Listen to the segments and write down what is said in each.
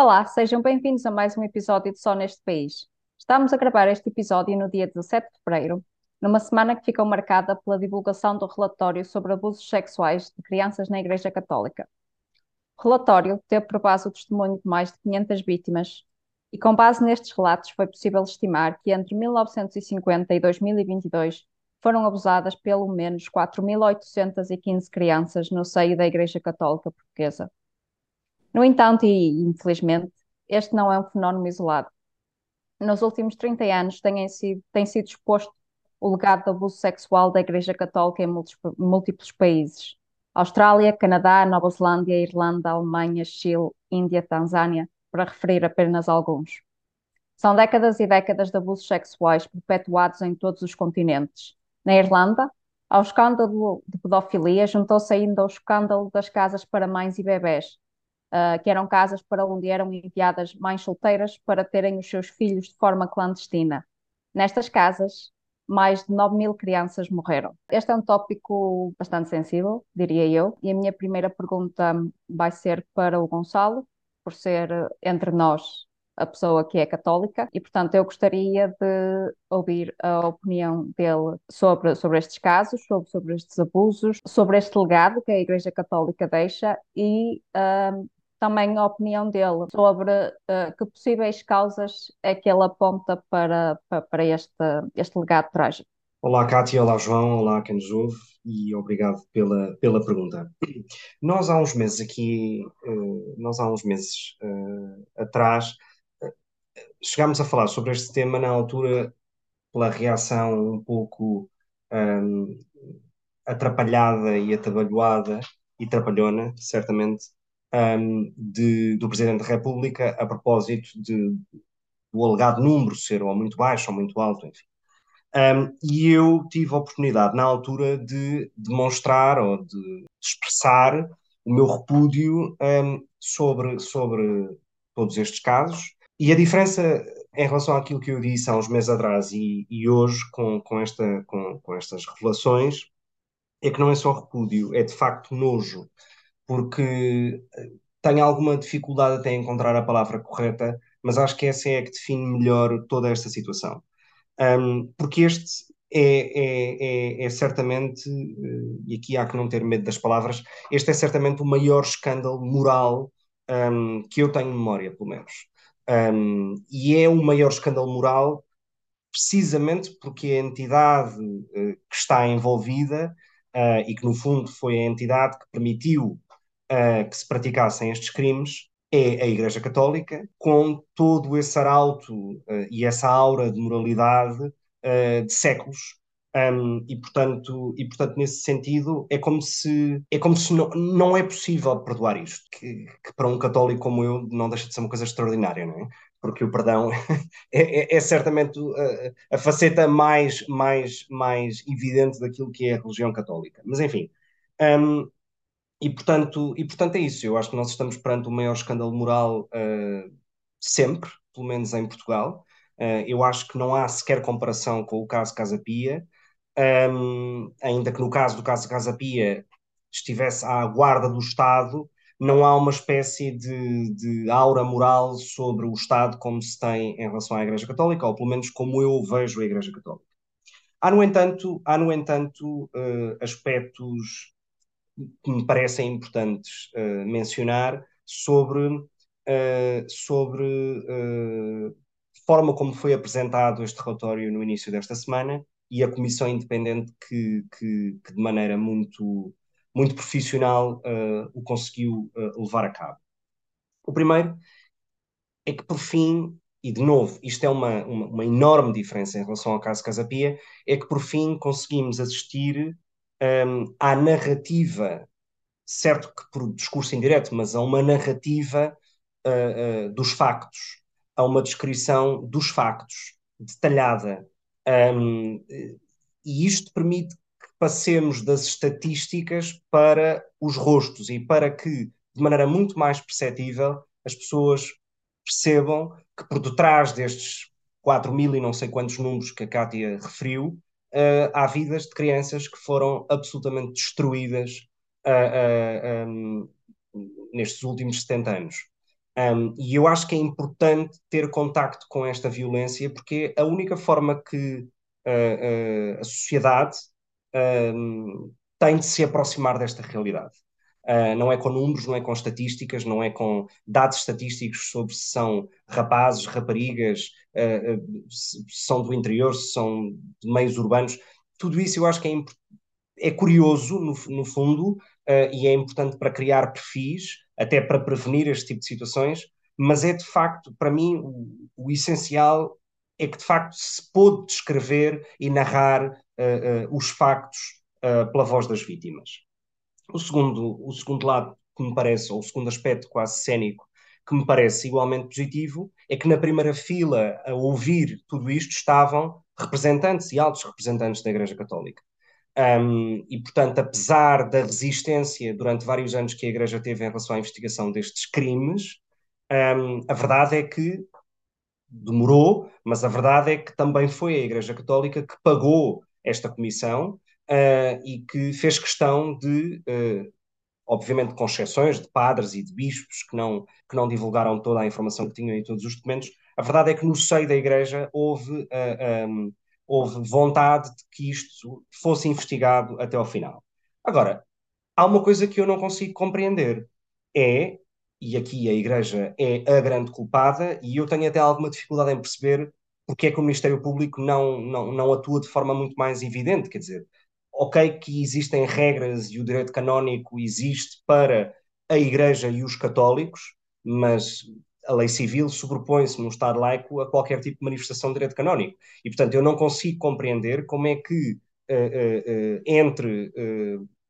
Olá, sejam bem-vindos a mais um episódio de Só Neste País. Estamos a gravar este episódio no dia 17 de fevereiro, numa semana que ficou marcada pela divulgação do relatório sobre abusos sexuais de crianças na Igreja Católica. O relatório teve por base o testemunho de mais de 500 vítimas e, com base nestes relatos, foi possível estimar que entre 1950 e 2022 foram abusadas pelo menos 4.815 crianças no seio da Igreja Católica Portuguesa. No entanto, e infelizmente, este não é um fenómeno isolado. Nos últimos 30 anos tem sido, sido exposto o legado do abuso sexual da Igreja Católica em múltiplos países. Austrália, Canadá, Nova Zelândia, Irlanda, Alemanha, Chile, Índia, Tanzânia, para referir apenas alguns. São décadas e décadas de abusos sexuais perpetuados em todos os continentes. Na Irlanda, ao escândalo de pedofilia juntou-se ainda o escândalo das casas para mães e bebés, uh, que eram casas para onde eram enviadas mães solteiras para terem os seus filhos de forma clandestina. Nestas casas, mais de 9 mil crianças morreram. Este é um tópico bastante sensível, diria eu, e a minha primeira pergunta vai ser para o Gonçalo, por ser entre nós a pessoa que é católica e, portanto, eu gostaria de ouvir a opinião dele sobre, sobre estes casos, sobre, sobre estes abusos, sobre este legado que a Igreja Católica deixa e um, também a opinião dele sobre uh, que possíveis causas é que ele aponta para, para, para este, este legado trágico. Olá, Cátia, olá, João, olá, quem nos ouve e obrigado pela, pela pergunta. Nós há uns meses aqui, uh, nós há uns meses uh, atrás, chegámos a falar sobre este tema na altura pela reação um pouco um, atrapalhada e atabalhoada e trapalhona, certamente, um, de, do Presidente da República a propósito de, do alegado número ser ou muito baixo ou muito alto, enfim. Um, e eu tive a oportunidade, na altura, de demonstrar ou de expressar o meu repúdio um, sobre, sobre todos estes casos. E a diferença em relação àquilo que eu disse há uns meses atrás e, e hoje, com, com, esta, com, com estas revelações, é que não é só repúdio, é de facto nojo porque eh, tenho alguma dificuldade até em encontrar a palavra correta, mas acho que essa é a que define melhor toda esta situação. Um, porque este é, é, é, é, certamente, eh, e aqui há que não ter medo das palavras, este é certamente o maior escândalo moral um, que eu tenho memória, pelo menos. Um, e é o maior escândalo moral precisamente porque a entidade uh, que está envolvida uh, e que, no fundo, foi a entidade que permitiu uh, que se praticassem estes crimes é a Igreja Católica, com todo esse arauto uh, e essa aura de moralidade uh, de séculos. Um, e, portanto, e, portanto, nesse sentido, é como se, é como se não, não é possível perdoar isto, que, que, para um católico como eu não deixa de ser uma coisa extraordinária, não é? Porque o perdão é, é, é certamente a, a, faceta mais, mais, mais evidente daquilo que é a religião católica. Mas, enfim, um, e portanto, e portanto é isso. Eu acho que nós estamos perante o maior escândalo moral uh, sempre, pelo menos em Portugal. Uh, eu acho que não há sequer comparação com o caso Casa Pia, um, ainda que no caso do caso Casa Pia estivesse à guarda do Estado, não há uma espécie de, de aura moral sobre o Estado como se tem em relação à Igreja Católica, ou pelo menos como eu vejo a Igreja Católica. Há, no entanto, há, no entanto uh, aspectos que me parecem importantes uh, mencionar sobre, uh, sobre uh, forma como foi apresentado este relatório no início desta semana e a comissão independente que, que, que de maneira muito, muito profissional o conseguiu levar a cabo. O primeiro é que, por fim, e de novo, isto é uma, uma, uma enorme diferença em relação ao caso Casapia, é que por fim conseguimos assistir um, à narrativa, certo que por discurso indireto, mas a uma narrativa uh, uh, dos factos, a uma descrição dos factos, detalhada. Um, e isto permite que passemos das estatísticas para os rostos e para que, de maneira muito mais perceptível, as pessoas percebam que por detrás destes 4 mil e não sei quantos números que a Kátia referiu, uh, há vidas de crianças que foram absolutamente destruídas uh, uh, um, nestes últimos 70 anos. Um, e eu acho que é importante ter contacto com esta violência, porque a única forma que a sociedade um, tem de se aproximar desta realidade. Uh, não é com números, não é com estatísticas, não é com dados estatísticos sobre se são rapazes, raparigas, uh, uh, se são do interior, se são de meios urbanos. Tudo isso eu acho que é, é curioso, no, no fundo, e é importante para criar perfis, até para prevenir este tipo de situações, mas é de facto, para mim, o, o essencial é que de facto se pôde descrever e narrar os factos pela voz das vítimas. O segundo, o segundo lado que me parece, ou o segundo aspecto quase cénico, que me parece igualmente positivo, é que na primeira fila a ouvir tudo isto estavam representantes e altos representantes da Igreja Católica. Um, e, portanto, apesar da resistência durante vários anos que a Igreja teve em relação à investigação destes crimes, um, a verdade é que demorou, mas a verdade é que também foi a Igreja Católica que pagou esta comissão uh, e que fez questão de, uh, obviamente com exceções de padres e de bispos que não, que não divulgaram toda a informação que tinham em todos os documentos, a verdade é que no seio da Igreja houve, uh, eh, um, houve vontade de que isto fosse investigado até ao final. Agora, há uma coisa que eu não consigo compreender, é, e aqui a Igreja é a grande culpada, e eu tenho até alguma dificuldade em perceber porque é que o Ministério Público não, não, não atua de forma muito mais evidente, quer dizer, ok que existem regras e o direito canónico existe para a Igreja e os católicos, mas a lei civil sobrepõe-se num Estado laico a qualquer tipo de manifestação de direito canónico. E, portanto, eu não consigo compreender como é que, uh, uh, uh, entre,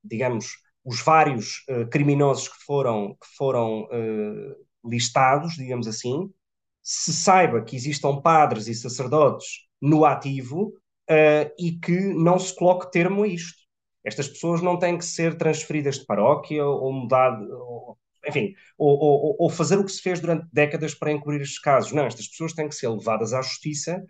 digamos, os vários criminosos que foram, que foram listados, digamos assim, se saiba que existam padres e sacerdotes no ativo uh, e que não se coloque termo a isto. Estas pessoas não têm que ser transferidas de paróquia ou mudar, ou, enfim, ou, ou, ou, fazer o que se fez durante décadas para encobrir estes casos. Não, estas pessoas têm que ser levadas à justiça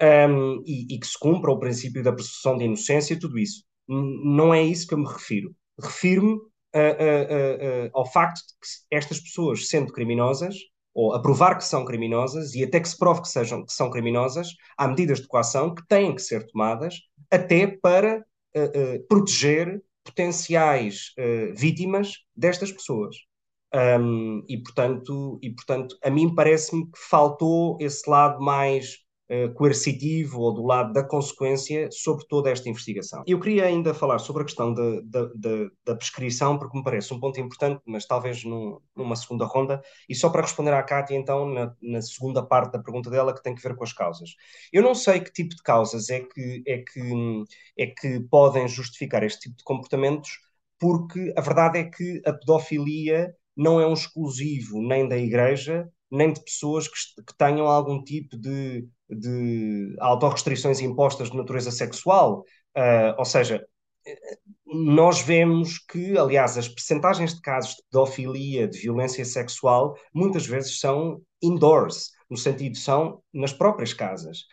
um, ehm, e, e, que se cumpra o princípio da presunção de inocência, tudo isso. Não é isso que eu me refiro. Refiro-me uh, uh, ao facto de que estas pessoas, sendo criminosas, ou a provar que são criminosas e até que se prove que, sejam, que são criminosas, há medidas de coação que têm que ser tomadas até para uh, uh, proteger potenciais uh, vítimas destas pessoas. Um, e, portanto, e, portanto, a mim parece-me que faltou esse lado mais uh, coercitivo ou do lado da consequência sobre toda esta investigação. Eu queria ainda falar sobre a questão de, da prescrição, porque me parece um ponto importante, mas talvez num, numa segunda ronda, e só para responder à Cátia, então, na, na, segunda parte da pergunta dela, que tem que ver com as causas. Eu não sei que tipo de causas é que, é que, é que podem justificar este tipo de comportamentos, porque a verdade é que a pedofilia não é um exclusivo nem da Igreja, nem de pessoas que, que tenham algum tipo de, de autorrestrições impostas de natureza sexual. Uh, ou seja, nós vemos que, aliás, as percentagens de casos de pedofilia, de violência sexual, muitas vezes são indoors, no sentido são nas próprias casas.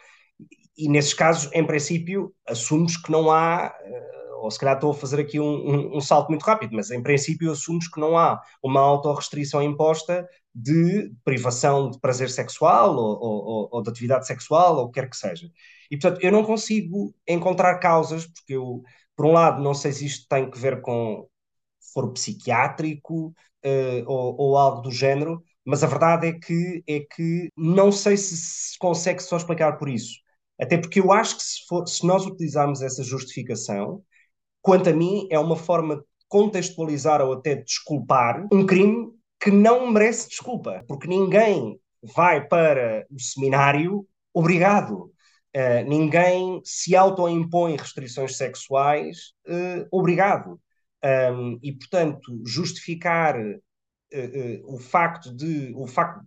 E nesses casos, em princípio, assumes que não há uh, ou se calhar estou a fazer aqui um, um, um, salto muito rápido, mas em princípio assumes que não há uma autorrestrição imposta de privação de prazer sexual ou, ou, ou, de atividade sexual ou o que quer que seja. E portanto eu não consigo encontrar causas, porque eu, por um lado, não sei se isto tem que ver com foro psiquiátrico uh, ou, ou algo do género, mas a verdade é que, é que não sei se se consegue só explicar por isso. Até porque eu acho que se, for, se nós utilizarmos essa justificação, quanto a mim, é uma forma de contextualizar ou até desculpar um crime que não merece desculpa, porque ninguém vai para o seminário obrigado. Uh, ninguém se autoimpõe restrições sexuais uh, obrigado. Um, e, portanto, justificar uh, o, facto de, o facto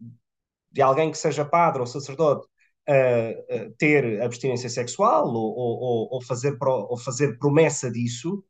de alguém que seja padre ou sacerdote uh, ter abstinência sexual ou, ou, ou, fazer pro, ou fazer promessa disso,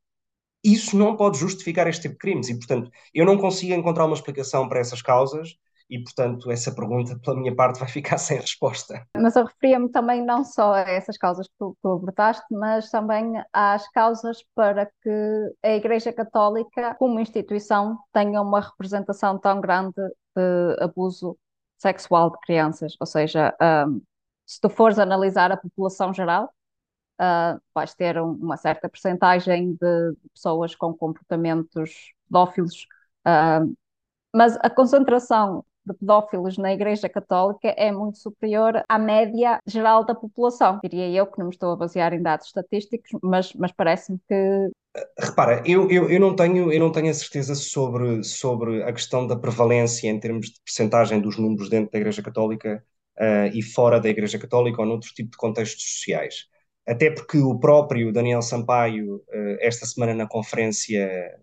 isso não pode justificar este tipo de crimes. E, portanto, eu não consigo encontrar uma explicação para essas causas e, portanto, essa pergunta, pela minha parte, vai ficar sem resposta. Mas eu referia-me também não só a essas causas que tu, tu abordaste, mas também às causas para que a Igreja Católica, como instituição, tenha uma representação tão grande de abuso sexual de crianças. Ou seja, um, se tu fores analisar a população geral, uh, vais ter um, uma certa percentagem de, pessoas com comportamentos pedófilos, uh, mas a concentração de pedófilos na Igreja Católica é muito superior à média geral da população. Diria eu que não me estou a basear em dados estatísticos, mas, mas parece-me que. Repara, eu, eu, eu, não tenho, eu não tenho a certeza sobre, sobre a questão da prevalência em termos de percentagem dos números dentro da Igreja Católica uh, e fora da Igreja Católica ou noutro tipo de contextos sociais. Até porque o próprio Daniel Sampaio, uh, esta semana na conferência,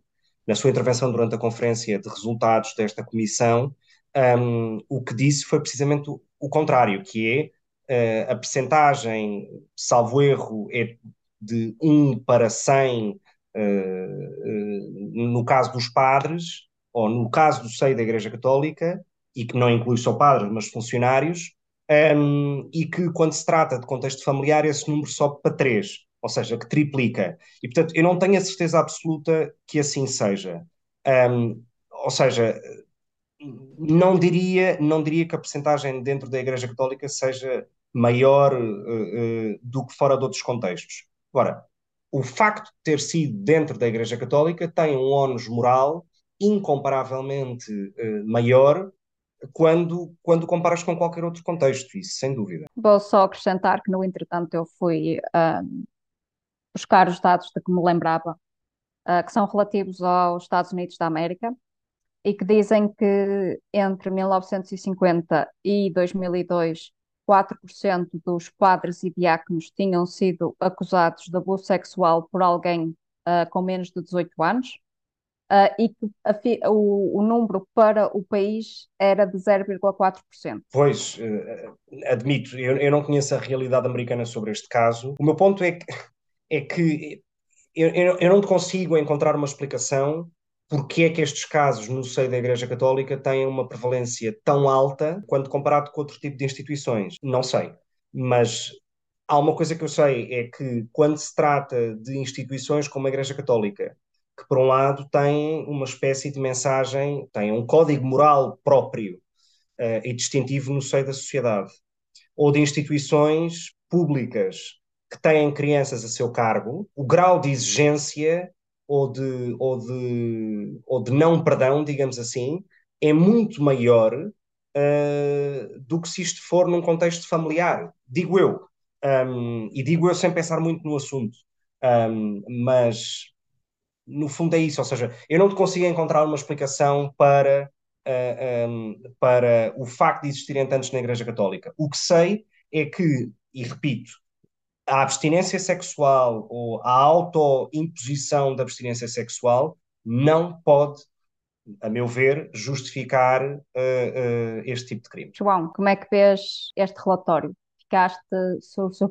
na sua intervenção durante a conferência de resultados desta comissão, um, o que disse foi precisamente o, o contrário, que é uh, a percentagem, salvo erro, é de 1 para 100 uh, uh, no caso dos padres, ou no caso do seio da Igreja Católica, e que não inclui só padres, mas funcionários, um, e que quando se trata de contexto familiar esse número sobe para 3, ou seja, que triplica. E portanto eu não tenho a certeza absoluta que assim seja. Um, ou seja, não diria, não diria que a percentagem dentro da Igreja Católica seja maior uh, uh, do que fora de outros contextos. Agora, o facto de ter sido dentro da Igreja Católica tem um ónus moral incomparavelmente uh, maior quando, quando comparas com qualquer outro contexto, isso sem dúvida. Vou só acrescentar que, no entretanto, eu fui um, buscar os dados de que me lembrava, uh, que são relativos aos Estados Unidos da América, e que dizem que entre 1950 e 2002, 4% dos padres e diáconos tinham sido acusados de abuso sexual por alguém uh, com menos de 18 anos, uh, e que a, o, o, número para o país era de 0,4%. Pois, uh, admito, eu, eu, não conheço a realidade americana sobre este caso. O meu ponto é que, é que eu, eu não consigo encontrar uma explicação porque é que estes casos no seio da Igreja Católica têm uma prevalência tão alta quando comparado com outro tipo de instituições? Não sei. Mas há uma coisa que eu sei: é que quando se trata de instituições como a Igreja Católica, que por um lado têm uma espécie de mensagem, têm um código moral próprio uh, e distintivo no seio da sociedade, ou de instituições públicas que têm crianças a seu cargo, o grau de exigência ou de, ou de, ou de não perdão, digamos assim, é muito maior uh, do que se isto for num contexto familiar, digo eu. Um, e digo eu sem pensar muito no assunto. Um, mas no fundo é isso, ou seja, eu não consigo encontrar uma explicação para, uh, ah, um, para o facto de existirem tantos na Igreja Católica. O que sei é que, e repito, a abstinência sexual ou a autoimposição da abstinência sexual não pode, a meu ver, justificar uh, uh, este tipo de crime. João, como é que vês este relatório? Ficaste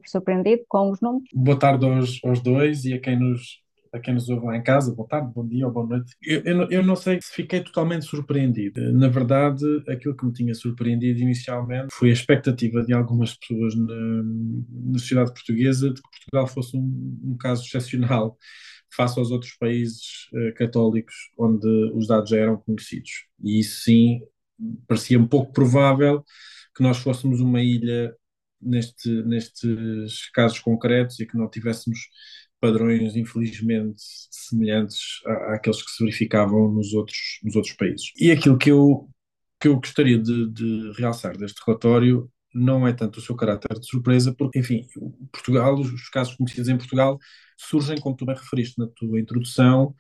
surpreendido com os números? Boa tarde aos, aos dois e a quem nos a quem nos ouve lá em casa, boa tarde, bom dia ou boa noite. Eu, eu, eu, não sei se fiquei totalmente surpreendido. Na verdade, aquilo que me tinha surpreendido inicialmente foi a expectativa de algumas pessoas na, na sociedade portuguesa de que Portugal fosse um, um caso excepcional face aos outros países uh, católicos onde os dados já eram conhecidos. E isso sim parecia um pouco provável que nós fôssemos uma ilha neste, nestes casos concretos e que não tivéssemos padrões, infelizmente, semelhantes à, àqueles que se verificavam nos outros, nos outros países. E aquilo que eu, que eu gostaria de, de realçar deste relatório não é tanto o seu caráter de surpresa, porque, enfim, Portugal, os casos conhecidos em Portugal surgem, como tu bem referiste na tua introdução,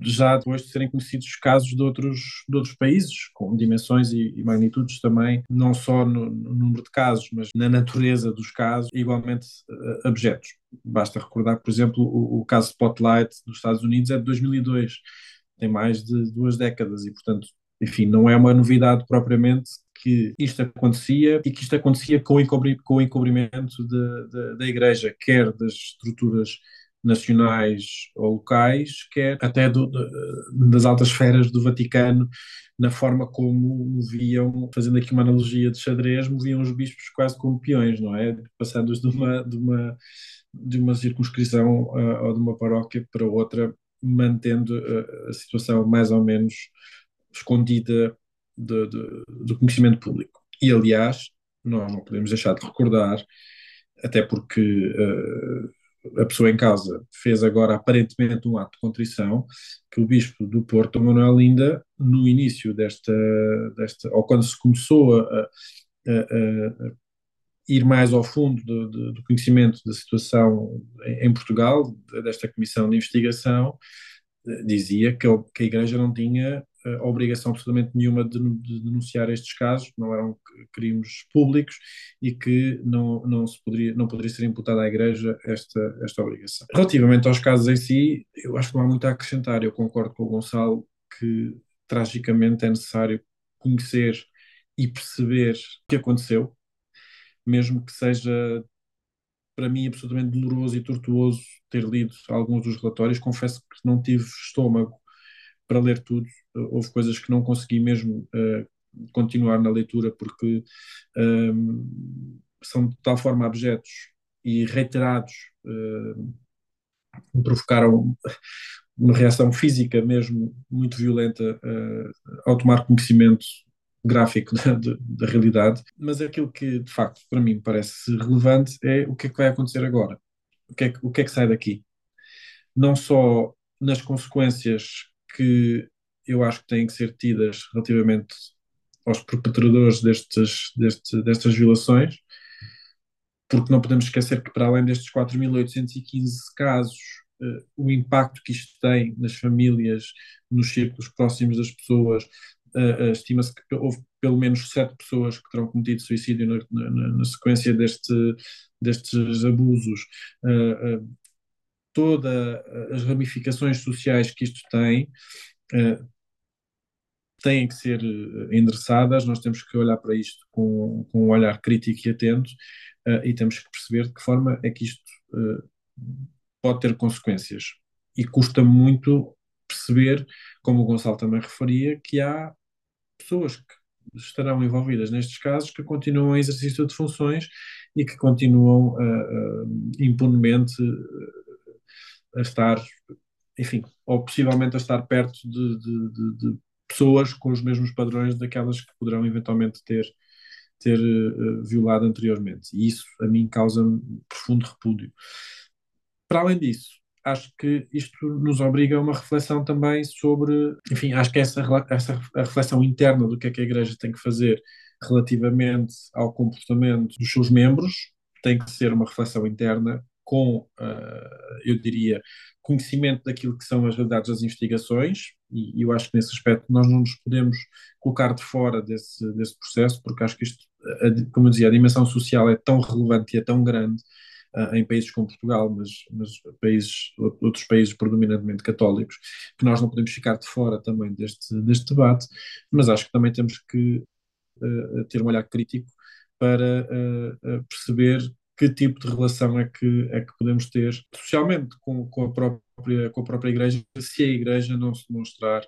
já depois de serem conhecidos casos de outros, de outros países, com dimensões e, e magnitudes também, não só no, no, número de casos, mas na natureza dos casos, igualmente uh, abjetos. Basta recordar, por exemplo, o, o caso Spotlight dos Estados Unidos é de 2002, tem mais de duas décadas e, portanto, enfim, não é uma novidade propriamente que isto acontecia e que isto acontecia com o, com o encobrimento de, de, da Igreja, quer das estruturas nacionais ou locais, quer até do, das altas esferas do Vaticano, na forma como moviam, fazendo aqui uma analogia de xadrez, moviam os bispos quase como peões, não é? Passando-os de uma, de uma, de uma circunscrição uh, ou de uma paróquia para outra, mantendo uh, a situação mais ou menos escondida do, do, do conhecimento público. E, aliás, nós não podemos deixar de recordar, até porque uh, a pessoa em causa fez agora aparentemente um ato de contrição, que o Bispo do Porto, Manuel Linda, no início desta, desta ou quando se começou a, a, a, ir mais ao fundo do, do, conhecimento da situação em, Portugal, desta comissão de investigação, dizia que, que a Igreja não tinha obrigação absolutamente nenhuma de, de, denunciar estes casos, não eram crimes públicos e que não, não, se poderia, não poderia ser imputada à Igreja esta, esta obrigação. Relativamente aos casos em si, eu acho que não há muito a acrescentar. Eu concordo com o Gonçalo que tragicamente é necessário conhecer e perceber o que aconteceu, mesmo que seja para mim absolutamente doloroso e tortuoso ter lido alguns dos relatórios. Confesso que não tive estômago para ler tudo. Houve coisas que não consegui mesmo uh, continuar na leitura porque um, são de tal forma abjetos e reiterados, uh, provocaram uma reação física mesmo muito violenta uh, ao tomar conhecimento gráfico da, da, realidade, mas aquilo que de facto para mim parece relevante é o que é que vai acontecer agora, o que é que, o que, é que sai daqui. Não só nas consequências que eu acho que têm que ser tidas relativamente aos perpetradores destes, destes, destas violações, porque não podemos esquecer que, para além destes 4.815 casos, uh, o impacto que isto tem nas famílias, nos círculos próximos das pessoas, uh, estima-se que houve pelo menos sete pessoas que terão cometido suicídio na, na, na sequência deste, destes abusos. Uh, todas as ramificações sociais que isto tem têm que ser endereçadas, nós temos que olhar para isto com, com um olhar crítico e atento e temos que perceber de que forma é que isto pode ter consequências. E custa muito perceber, como o Gonçalo também referia, que há pessoas que estarão envolvidas nestes casos que continuam em exercício de funções e que continuam uh, uh, impunemente a estar, enfim, ou possivelmente a estar perto de, de, de, de, pessoas com os mesmos padrões daquelas que poderão eventualmente ter, ter violado anteriormente. E isso a mim causa-me profundo repúdio. Para além disso, acho que isto nos obriga a uma reflexão também sobre, enfim, acho que essa, essa a reflexão interna do que é que a Igreja tem que fazer relativamente ao comportamento dos seus membros tem que ser uma reflexão interna com, uh, eu diria, conhecimento daquilo que são as realidades das investigações, e, eu acho que nesse aspecto nós não nos podemos colocar de fora desse, desse processo, porque acho que isto, como eu dizia, a dimensão social é tão relevante e é tão grande uh, em países como Portugal, mas, mas países, outros países predominantemente católicos, que nós não podemos ficar de fora também deste, deste debate, mas acho que também temos que uh, ter um olhar crítico para uh, perceber que tipo de relação é que, é que podemos ter socialmente com, com, a própria, com a própria Igreja, se a Igreja não se mostrar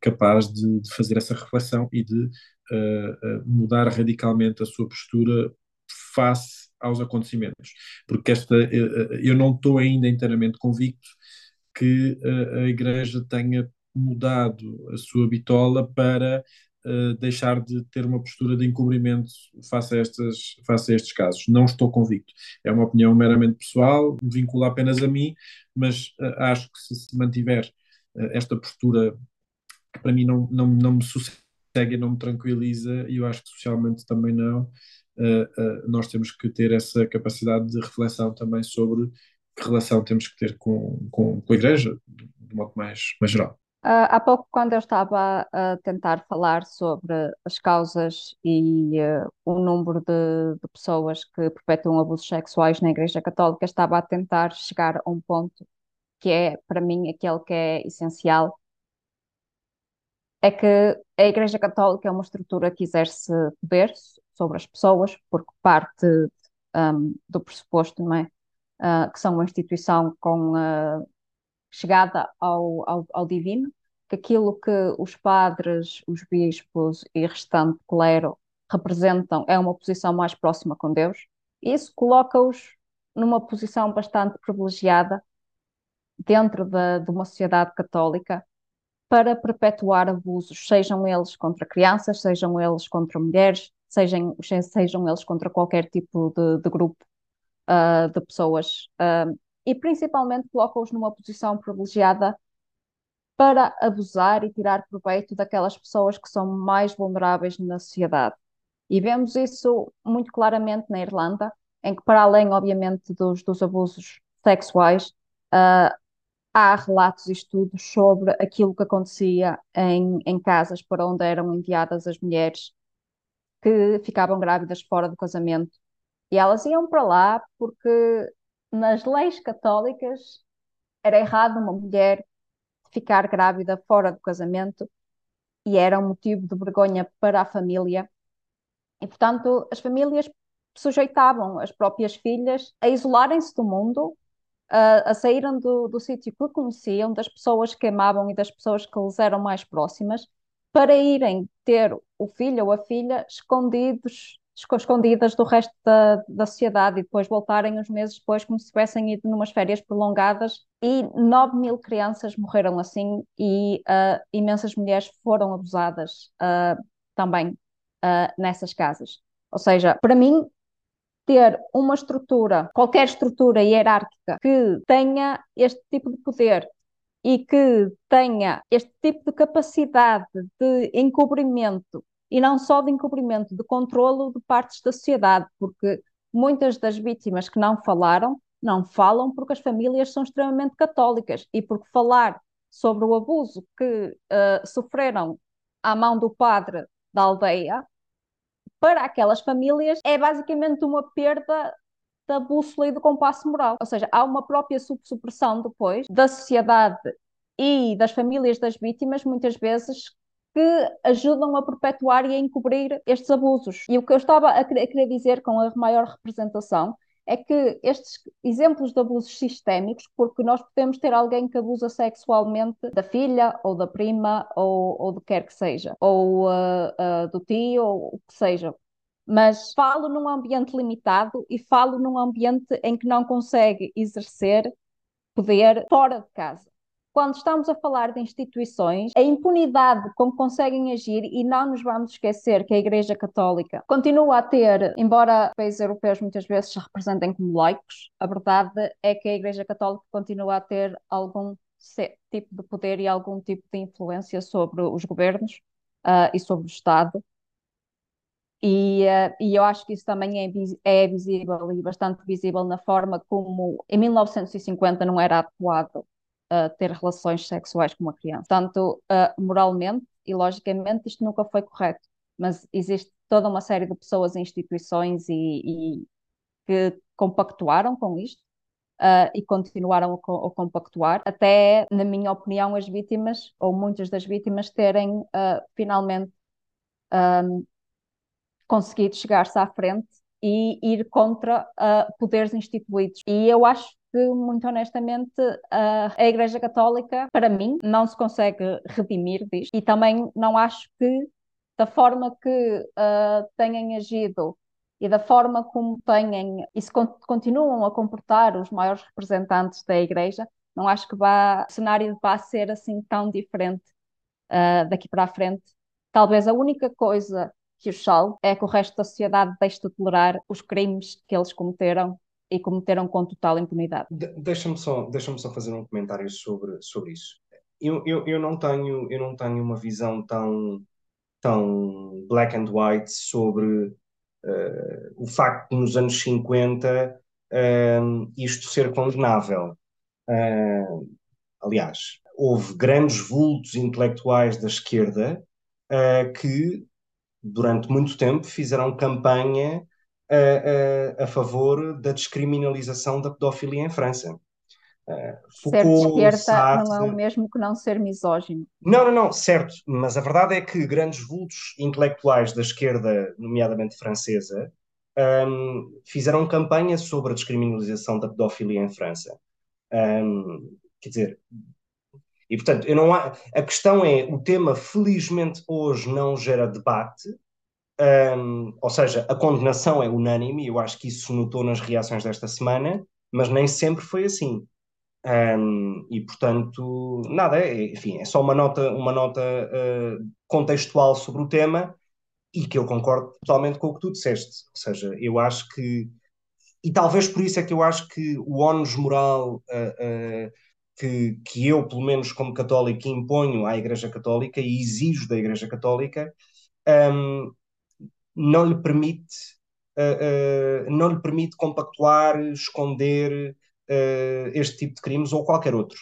capaz de, de fazer essa reflexão e de uh, mudar radicalmente a sua postura face aos acontecimentos, porque esta, eh, eu não estou ainda inteiramente convicto que a Igreja tenha mudado a sua bitola para deixar de ter uma postura de encobrimento face a, estas, face a estes casos. Não estou convicto. É uma opinião meramente pessoal, vincula apenas a mim, mas acho que se, se mantiver esta postura para mim não, não, não me sossegue e não me tranquiliza, e eu acho que socialmente também não, uh, nós temos que ter essa capacidade de reflexão também sobre que relação temos que ter com, com, com a Igreja, de modo mais, mais geral. Uh, há pouco, quando eu estava a tentar falar sobre as causas e uh, o número de, de, pessoas que perpetuam abusos sexuais na Igreja Católica, estava a tentar chegar a um ponto que é, para mim, aquele que é essencial. É que a Igreja Católica é uma estrutura que exerce poder sobre as pessoas, porque parte um, do pressuposto, não é? Uh, que são uma instituição com uh, chegada ao, ao, ao, divino, que aquilo que os padres, os bispos e restante clero representam é uma posição mais próxima com Deus. Isso coloca-os numa posição bastante privilegiada dentro de, de uma sociedade católica para perpetuar abusos, sejam eles contra crianças, sejam eles contra mulheres, sejam, sejam eles contra qualquer tipo de, de grupo uh, de pessoas. Uh, e principalmente colocam-os numa posição privilegiada para abusar e tirar proveito daquelas pessoas que são mais vulneráveis na sociedade. E vemos isso muito claramente na Irlanda, em que, para além, obviamente, dos, dos abusos sexuais, uh, há relatos e estudos sobre aquilo que acontecia em, em casas para onde eram enviadas as mulheres que ficavam grávidas fora do casamento. E elas iam para lá porque, nas leis católicas, era errado uma mulher ficar grávida fora do casamento e era um motivo de vergonha para a família. E, portanto, as famílias sujeitavam as próprias filhas a isolarem-se do mundo, a, a saírem do, do sítio que conheciam, das pessoas que amavam e das pessoas que lhes eram mais próximas, para irem ter o filho ou a filha escondidos escondidas do resto da, da sociedade e depois voltarem uns meses depois como se tivessem ido numas férias prolongadas e 9 mil crianças morreram assim e uh, imensas mulheres foram abusadas uh, também uh, nessas casas. Ou seja, para mim, ter uma estrutura, qualquer estrutura hierárquica que tenha este tipo de poder e que tenha este tipo de capacidade de encobrimento e não só de encobrimento, de controlo de partes da sociedade, porque muitas das vítimas que não falaram, não falam porque as famílias são extremamente católicas e porque falar sobre o abuso que uh, sofreram à mão do padre da aldeia, para aquelas famílias é basicamente uma perda da bússola e do compasso moral. Ou seja, há uma própria supressão depois da sociedade e das famílias das vítimas, muitas vezes, que ajudam a perpetuar e a encobrir estes abusos. E o que eu estava a querer dizer com a maior representação é que estes exemplos de abusos sistémicos, porque nós podemos ter alguém que abusa sexualmente da filha ou da prima ou, ou do que quer que seja, ou uh, uh, do tio ou o que seja, mas falo num ambiente limitado e falo num ambiente em que não consegue exercer poder fora de casa quando estamos a falar de instituições, a impunidade com que conseguem agir, e não nos vamos esquecer que a Igreja Católica continua a ter, embora países europeus muitas vezes se representem como laicos, a verdade é que a Igreja Católica continua a ter algum tipo de poder e algum tipo de influência sobre os governos uh, e sobre o Estado. E, uh, e, eu acho que isso também é, é visível e bastante visível na forma como em 1950 não era atuado ter relações sexuais com uma criança. Portanto, uh, moralmente e logicamente isto nunca foi correto, mas existe toda uma série de pessoas e instituições e, e que compactuaram com isto uh, e continuaram a, a, compactuar, até, na minha opinião, as vítimas, ou muitas das vítimas, terem uh, finalmente um, conseguido chegar-se à frente e ir contra uh, poderes instituídos. E eu acho que, muito honestamente, a, a Igreja Católica, para mim, não se consegue redimir disto e também não acho que, da forma que uh, têm agido e da forma como têm e se continuam a comportar os maiores representantes da Igreja, não acho que vá, o cenário vá ser assim tão diferente uh, daqui para a frente. Talvez a única coisa que os salve é que o resto da sociedade deixe de tolerar os crimes que eles cometeram e cometeram com total impunidade. De Deixa-me só, deixa só fazer um comentário sobre, sobre isso. Eu, eu, eu, não tenho, eu não tenho uma visão tão, tão black and white sobre uh, o facto de nos anos 50 uh, ehm, isto ser condenável. Uh, aliás, houve grandes vultos intelectuais da esquerda uh, que, durante muito tempo, fizeram campanha a, a, a favor da descriminalização da pedofilia em França. Uh, Foucault, esquerda Sartre... não é o mesmo que não ser misógino. Não, não, não, certo, mas a verdade é que grandes vultos intelectuais da esquerda, nomeadamente francesa, um, fizeram campanha sobre a descriminalização da pedofilia em França. Um, quer dizer, e portanto, eu não há, a questão é: o tema felizmente hoje não gera debate, um, ou seja, a condenação é unânime, eu acho que isso se notou nas reações desta semana, mas nem sempre foi assim. Um, e portanto, nada, é, enfim, é só uma nota, uma nota uh, contextual sobre o tema e que eu concordo totalmente com o que tu disseste. Ou seja, eu acho que, e talvez por isso é que eu acho que o ónus moral uh, uh, que, que eu, pelo menos como católico, imponho à Igreja Católica e exijo da Igreja Católica, um, não lhe permite. não lhe permite compactuar, esconder, uh, este tipo de crimes ou qualquer outro.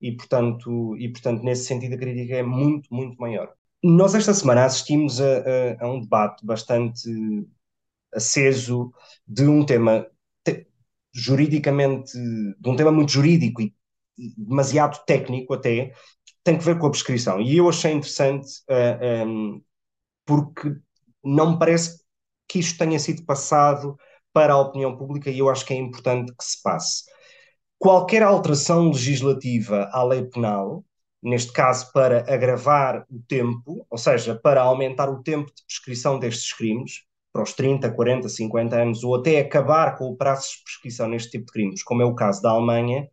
E portanto, e, portanto, nesse sentido, a crítica é muito, muito maior. Nós, esta semana, assistimos a, a, a um debate bastante aceso de um tema te, juridicamente, de um tema muito jurídico e, e, demasiado técnico até, tem que ver com a prescrição. E eu achei interessante uh, eh, um, porque não me parece que isto tenha sido passado para a opinião pública e eu acho que é importante que se passe qualquer alteração legislativa à lei penal, neste caso para agravar o tempo, ou seja, para aumentar o tempo de prescrição destes crimes, para os 30, 40, 50 anos, ou até acabar com o prazo de prescrição neste tipo de crimes, como é o caso da Alemanha,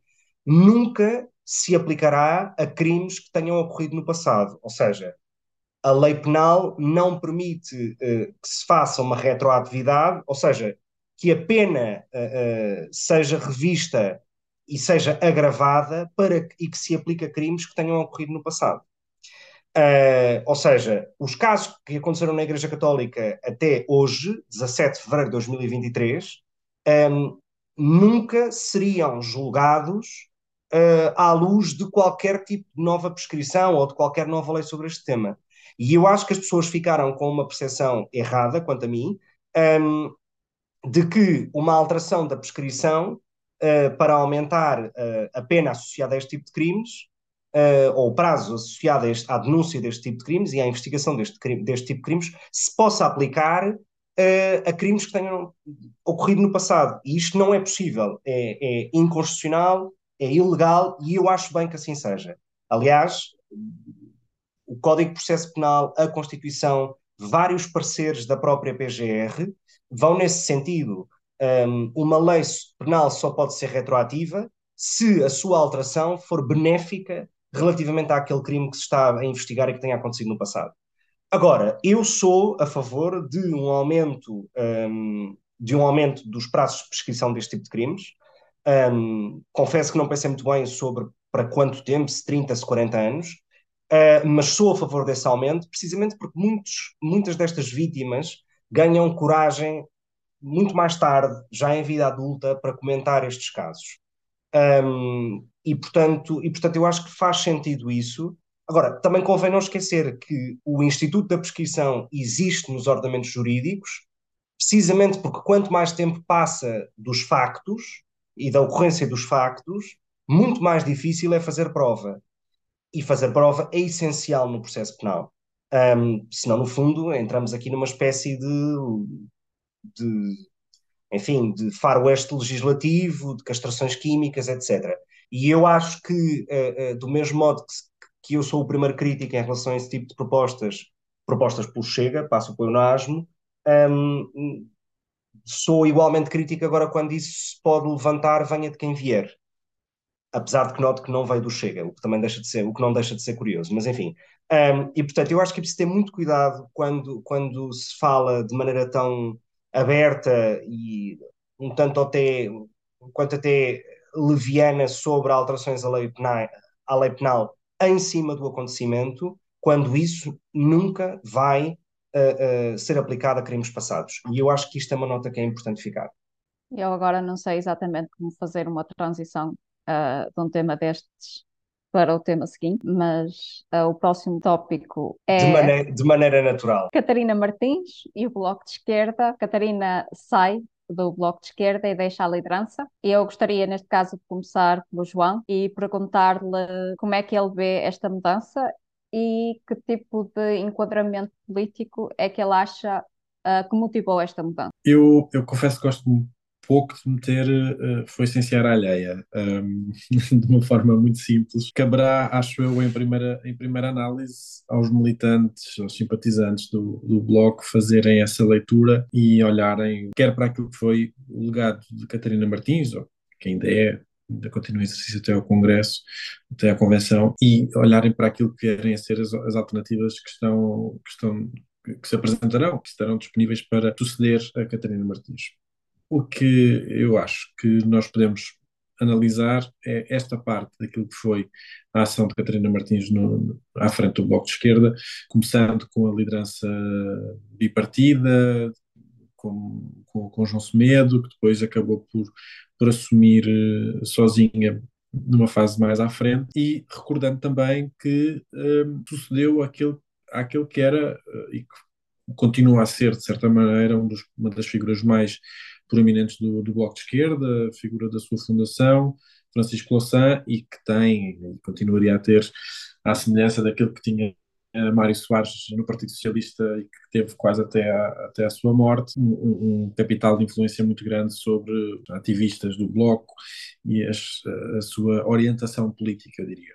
nunca se aplicará a crimes que tenham ocorrido no passado. Ou seja, a lei penal não permite uh, que se faça uma retroatividade, ou seja, que a pena uh, uh, seja revista e seja agravada para, e que se aplique a crimes que tenham ocorrido no passado. Ou seja, os casos que aconteceram na Igreja Católica até hoje, 17 de fevereiro de 2023, um, nunca seriam julgados à luz de qualquer tipo de nova prescrição ou de qualquer nova lei sobre este tema. E eu acho que as pessoas ficaram com uma percepção errada, quanto a mim, um, de que uma alteração da prescrição uh, para aumentar uh, a pena associada a este tipo de crimes, uh, ou o prazo associado este, à denúncia deste tipo de crimes e à investigação deste, deste tipo de crimes, se possa aplicar a crimes que tenham ocorrido no passado. E isto não é possível, é, é inconstitucional, é ilegal e eu acho bem que assim seja. Aliás, o Código de Processo Penal, a Constituição, vários pareceres da própria PGR vão nesse sentido um, uma lei penal só pode ser retroativa se a sua alteração for benéfica relativamente àquele crime que se está a investigar e que tenha acontecido no passado. Agora, eu sou a favor de um aumento, um, de um aumento dos prazos de prescrição deste tipo de crimes. Um, confesso que não pensei muito bem sobre para quanto tempo, se 30, se 40 anos, uh, mas sou a favor desse aumento, precisamente porque muitos, muitas destas vítimas ganham coragem muito mais tarde, já em vida adulta, para comentar estes casos. Um, e, portanto, e, portanto, eu acho que faz sentido isso. Agora, também convém não esquecer que o Instituto da Prescrição existe nos ordenamentos jurídicos, precisamente porque quanto mais tempo passa dos factos e da ocorrência dos factos, muito mais difícil é fazer prova. E fazer prova é essencial no processo penal. Um, senão, no fundo, entramos aqui numa espécie de de, enfim, de faroeste legislativo, de castrações químicas, etc. E eu acho que, uh, uh, do mesmo modo que, que, eu sou o primeiro crítico em relação a esse tipo de propostas, propostas pelo Chega, passo pelo NASMO, um, sou igualmente crítico agora quando isso se pode levantar, venha de quem vier. Apesar de que noto que não veio do Chega, o que também deixa de ser, o que não deixa de ser curioso, mas enfim. Um, e portanto, eu acho que é preciso ter muito cuidado quando, quando se fala de maneira tão aberta e um tanto até, quanto até leviana sobre alterações à lei penal, à lei penal em cima do acontecimento, quando isso nunca vai uh, uh, ser aplicado a crimes passados. E eu acho que isto é uma nota que é importante ficar. Eu agora não sei exatamente como fazer uma transição uh, de um tema destes para o tema seguinte, mas uh, o próximo tópico é. De maneira, de maneira natural. Catarina Martins e o Bloco de Esquerda. Catarina sai do Bloco de Esquerda e deixa a liderança. E eu gostaria, neste caso, de começar pelo João e perguntar-lhe como é que ele vê esta mudança e que tipo de enquadramento político é que ele acha uh, que motivou esta mudança. Eu, eu confesso que gosto pouco de meter uh, foi ciência alheia, um, de uma forma muito simples. Caberá, acho eu, em primeira, em primeira análise, aos militantes, aos simpatizantes do, do Bloco fazerem essa leitura e olharem, quer para aquilo que foi o legado de Catarina Martins, ou que ainda é ainda continua em exercício até ao Congresso, até à Convenção, e olharem para aquilo que querem ser as, as alternativas que estão, que estão que se apresentarão, que estarão disponíveis para suceder a Catarina Martins. O que eu acho que nós podemos analisar é esta parte daquilo que foi a ação de Catarina Martins no, à frente do Bloco de Esquerda, começando com a liderança bipartida, com, com, com João Semedo, que depois acabou por, por assumir uh, sozinha numa fase mais à frente, e recordando também que uh, sucedeu aquele, aquele que era uh, e que continua a ser, de certa maneira, um dos, uma das figuras mais proeminentes do, do Bloco de Esquerda, figura da sua fundação, Francisco Louçã, e que tem, e continuaria a ter, à semelhança daquele que tinha Mário Soares no Partido Socialista e que teve quase até à, até à sua morte, um, um, capital de influência muito grande sobre ativistas do Bloco e as, a sua orientação política, eu diria.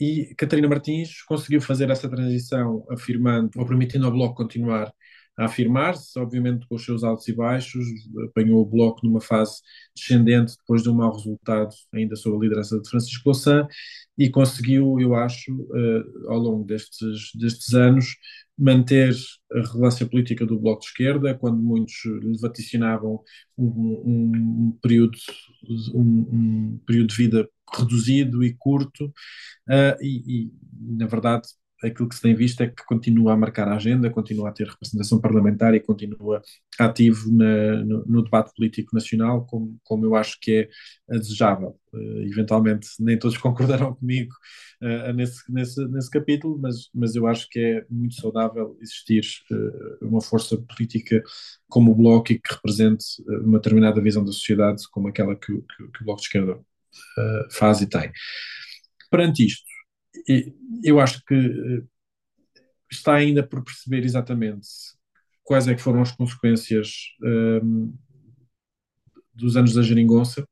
E Catarina Martins conseguiu fazer essa transição afirmando, ou permitindo ao Bloco continuar a afirmar-se, obviamente com os seus altos e baixos, apanhou o Bloco numa fase descendente depois de um mau resultado, ainda sob a liderança de Francisco Louçã, e conseguiu, eu acho, uh, ao longo destes, destes anos, manter a relevância política do Bloco de Esquerda, quando muitos lhe vaticinavam um, um, período, um, um, período de vida reduzido e curto, uh, e, e, na verdade, aquilo que se tem visto é que continua a marcar a agenda, continua a ter representação parlamentar e continua ativo na, no, no, debate político nacional, como, como eu acho que é desejável. Uh, eventualmente, nem todos concordarão comigo uh, nesse, nesse, nesse capítulo, mas, mas eu acho que é muito saudável existir uh, uma força política como o Bloco e que represente uma determinada visão da sociedade, como aquela que, que, que o Bloco de Esquerda faz e tem. Perante isto, eu acho que eh, está ainda por perceber exatamente quais é que foram as consequências um, ehm, dos anos da geringonça.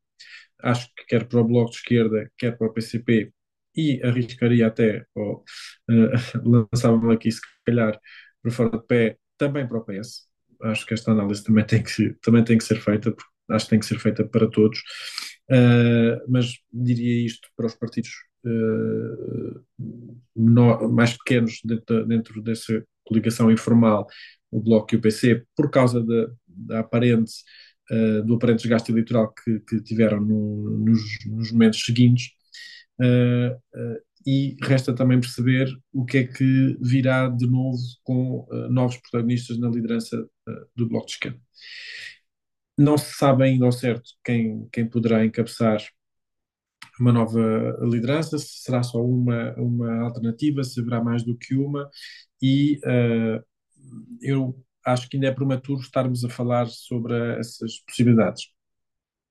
Acho que quer para o Bloco de Esquerda, quer para o PCP, e arriscaria até, ou uh, lançava-me aqui se calhar para fora de pé, também para o PS. Acho que esta análise também tem que, também tem que ser feita, porque acho que tem que ser feita para todos. Uh, mas diria isto para os partidos menor, mais pequenos dentro, dentro, dessa coligação informal, o Bloco e o PC, por causa da, da aparente, uh, do aparente desgaste eleitoral que, que tiveram no, nos, nos, momentos seguintes. e resta também perceber o que é que virá de novo com novos protagonistas na liderança do Bloco de Esquerda. Não se sabe ainda ao certo quem, quem poderá encabeçar uma nova liderança, se será só uma, uma alternativa, se haverá mais do que uma, e uh, eu acho que ainda é prematuro estarmos a falar sobre essas possibilidades.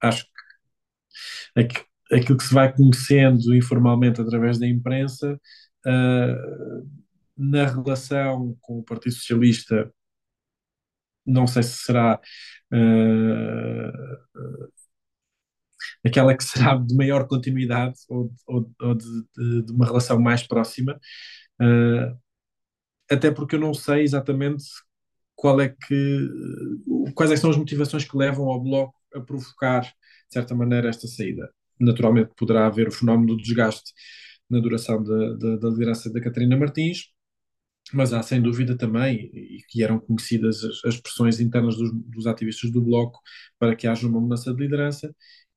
Acho que aquilo que se vai conhecendo informalmente através da imprensa, uh, na relação com o Partido Socialista, não sei se será uh, aquela que será de maior continuidade ou, ou, ou de, de, de, uma relação mais próxima, uh, até porque eu não sei exatamente qual é que, quais é que são as motivações que levam ao Bloco a provocar, de certa maneira, esta saída. Naturalmente poderá haver o fenómeno do desgaste na duração da, da, da liderança da Catarina Martins, mas há sem dúvida também, e que eram conhecidas as, as pressões internas dos, dos, ativistas do Bloco para que haja uma mudança de liderança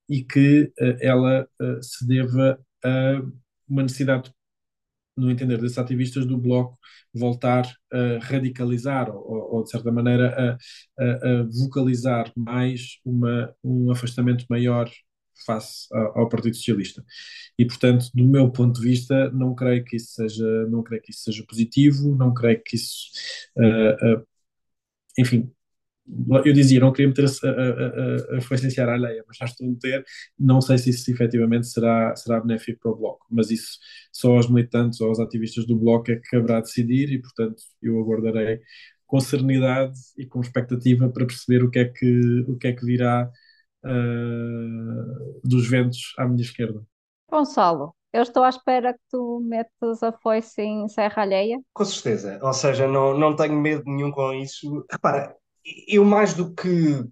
e que uh, ela uh, se deva a uma necessidade, no entender desses ativistas do Bloco, voltar a radicalizar ou, ou de certa maneira, a, a, a, vocalizar mais uma, um afastamento maior face ao Partido Socialista. E, portanto, do meu ponto de vista, não creio que isso seja, não creio que isso seja positivo, não creio que isso, uh, uh, enfim, eu dizia, não queria meter a, a, a, a licenciar a alheia, mas já estou a meter, não sei se isso efetivamente será, será benéfico para o Bloco, mas isso só aos militantes ou aos ativistas do Bloco é que caberá decidir e, portanto, eu aguardarei com serenidade e com expectativa para perceber o que é que, o que, é que virá uh, dos ventos à minha esquerda. Gonçalo, eu estou à espera que tu metas a foice em serra alheia. Com certeza, ou seja, não, não tenho medo nenhum com isso. Repara, eu mais do que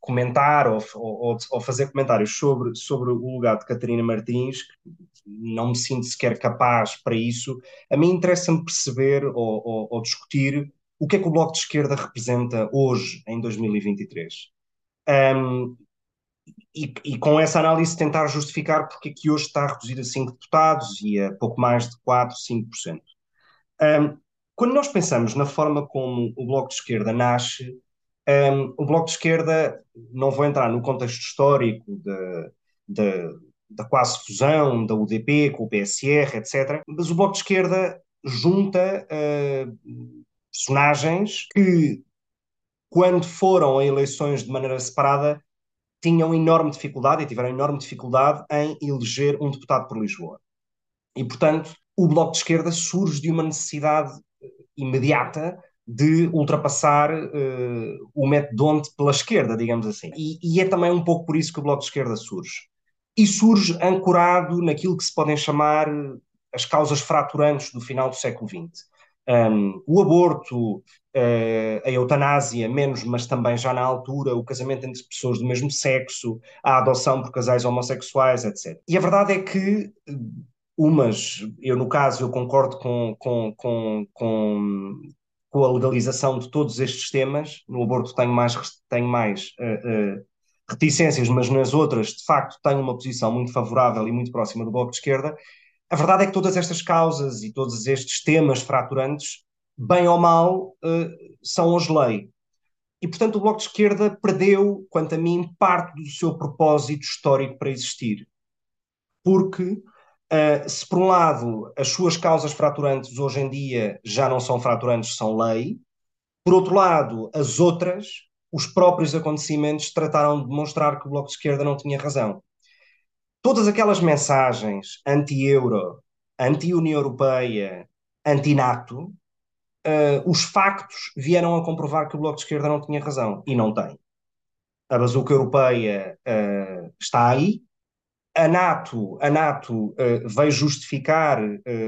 comentar ou, ou, ou, fazer comentários sobre, sobre o lugar de Catarina Martins, não me sinto sequer capaz para isso. A mim interessa-me perceber ou, ou, discutir o que é que o Bloco de Esquerda representa hoje, em 2023. Um, e, e, com essa análise tentar justificar porque é que hoje está reduzido a 5 deputados e a pouco mais de 4, 5%. Um, quando nós pensamos na forma como o Bloco de Esquerda nasce, um, o Bloco de Esquerda, não vou entrar no contexto histórico de, de, da quase fusão da UDP com o PSR, etc., mas o Bloco de Esquerda junta uh, personagens que, quando foram a eleições de maneira separada, tinham enorme dificuldade e tiveram enorme dificuldade em eleger um deputado por Lisboa. E, portanto, o Bloco de Esquerda surge de uma necessidade imediata de ultrapassar uh, o metodonte pela esquerda, digamos assim. E, e, é também um pouco por isso que o Bloco de Esquerda surge. E surge ancorado naquilo que se podem chamar as causas fraturantes do final do século XX. Um, o aborto, uh, a eutanásia, menos, mas também já na altura, o casamento entre pessoas do mesmo sexo, a adoção por casais homossexuais, etc. E a verdade é que umas, eu no caso, eu concordo com, com, com, com, com a legalização de todos estes temas, no aborto tenho mais, tenho mais uh, uh, reticências, mas nas outras, de facto, tenho uma posição muito favorável e muito próxima do Bloco de Esquerda, a verdade é que todas estas causas e todos estes temas fraturantes, bem ou mal, uh, são hoje lei. E, portanto, o Bloco de Esquerda perdeu, quanto a mim, parte do seu propósito histórico para existir. Porque, uh, se por um lado as suas causas fraturantes hoje em dia já não são fraturantes, são lei, por outro lado, as outras, os próprios acontecimentos trataram de demonstrar que o Bloco de Esquerda não tinha razão todas aquelas mensagens anti-euro, anti-União Europeia, anti-NATO, uh, os factos vieram a comprovar que o Bloco de Esquerda não tinha razão. E não tem. A bazuca europeia uh, está aí. A NATO, a NATO uh, veio justificar,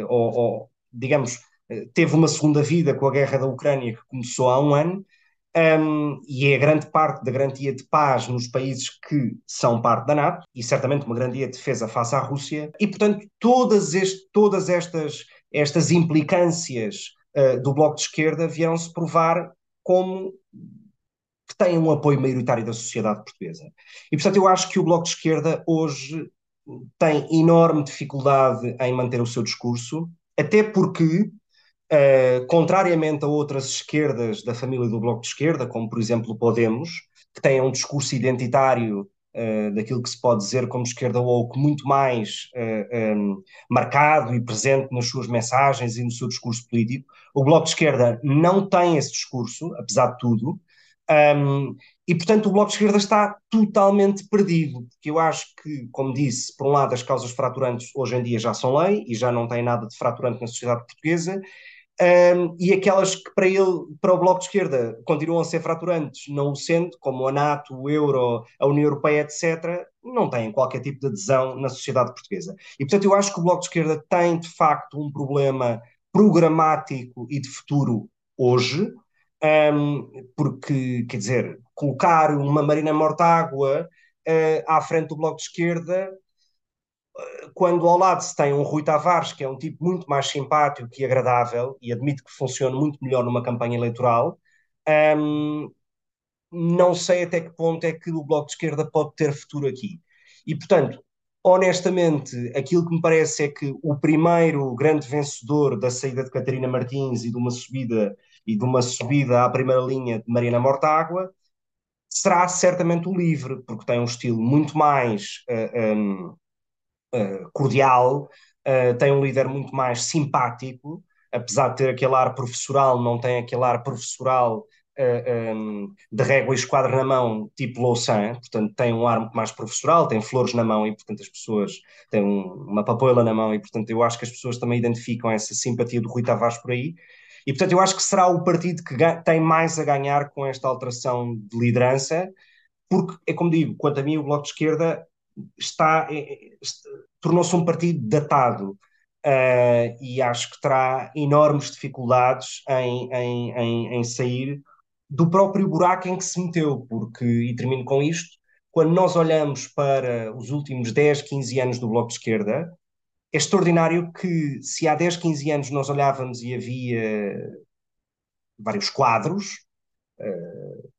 ou, ou, digamos, teve uma segunda vida com a guerra da Ucrânia que começou há um ano, um, e é grande parte da garantia de paz nos países que são parte da NATO, e certamente uma garantia de defesa face à Rússia, e portanto todas, este, todas estas, estas implicâncias uh, do Bloco de Esquerda vieram-se provar como que têm um apoio maioritário da sociedade portuguesa. E portanto eu acho que o Bloco de Esquerda hoje tem enorme dificuldade em manter o seu discurso, até porque Uh, contrariamente a outras esquerdas da família do Bloco de Esquerda, como por exemplo o Podemos, que têm um discurso identitário uh, daquilo que se pode dizer como esquerda woke muito mais uh, eh, um, marcado e presente nas suas mensagens e no seu discurso político, o Bloco de Esquerda não tem esse discurso, apesar de tudo, um, e portanto o Bloco de Esquerda está totalmente perdido, porque eu acho que, como disse, por um lado as causas fraturantes hoje em dia já são lei e já não tem nada de fraturante na sociedade portuguesa, um, e aquelas que para ele, para o Bloco de Esquerda, continuam a ser fraturantes, não o sendo, como a NATO, o Euro, a União Europeia, etc., não têm qualquer tipo de adesão na sociedade portuguesa. E, portanto, eu acho que o Bloco de Esquerda tem, de facto, um problema programático e de futuro hoje, um, porque, quer dizer, colocar uma Marina Mortágua uh, à frente do Bloco de Esquerda quando ao lado se tem um Rui Tavares, que é um tipo muito mais simpático e agradável, e admito que funciona muito melhor numa campanha eleitoral, um, não sei até que ponto é que o Bloco de Esquerda pode ter futuro aqui. E, portanto, honestamente, aquilo que me parece é que o primeiro grande vencedor da saída de Catarina Martins e de uma subida e de uma subida à primeira linha de Mariana Mortágua será certamente o Livre, porque tem um estilo muito mais uh, um, uh, cordial, uh, tem um líder muito mais simpático, apesar de ter aquele ar professoral, não tem aquele ar professoral uh, eh, um, de régua e esquadra na mão, tipo Louçã, portanto tem um ar muito mais professoral, tem flores na mão e portanto as pessoas têm um, uma papoila na mão e portanto eu acho que as pessoas também identificam essa simpatia do Rui Tavares por aí. E portanto eu acho que será o partido que tem mais a ganhar com esta alteração de liderança, porque é como digo, quanto a mim o Bloco de Esquerda está, está tornou-se um partido datado uh, e acho que terá enormes dificuldades em, em, em, em sair do próprio buraco em que se meteu, porque, e termino com isto, quando nós olhamos para os últimos 10, 15 anos do Bloco de Esquerda, é extraordinário que se há 10, 15 anos nós olhávamos e havia vários quadros, uh,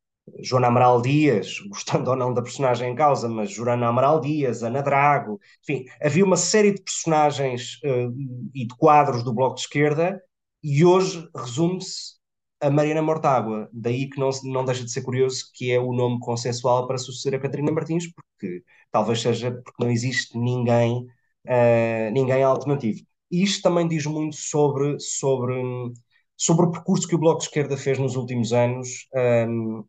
Joana Amaral Dias, gostando ou não da personagem em causa, mas Joana Amaral Dias, Ana Drago, enfim, havia uma série de personagens uh, e de quadros do Bloco de Esquerda e hoje resume-se a Mariana Mortágua, daí que não, não deixa de ser curioso que é o nome consensual para suceder a Catarina Martins, porque talvez seja porque não existe ninguém, uh, ninguém alternativo. E isto também diz muito sobre, sobre, sobre o percurso que o Bloco de Esquerda fez nos últimos anos um,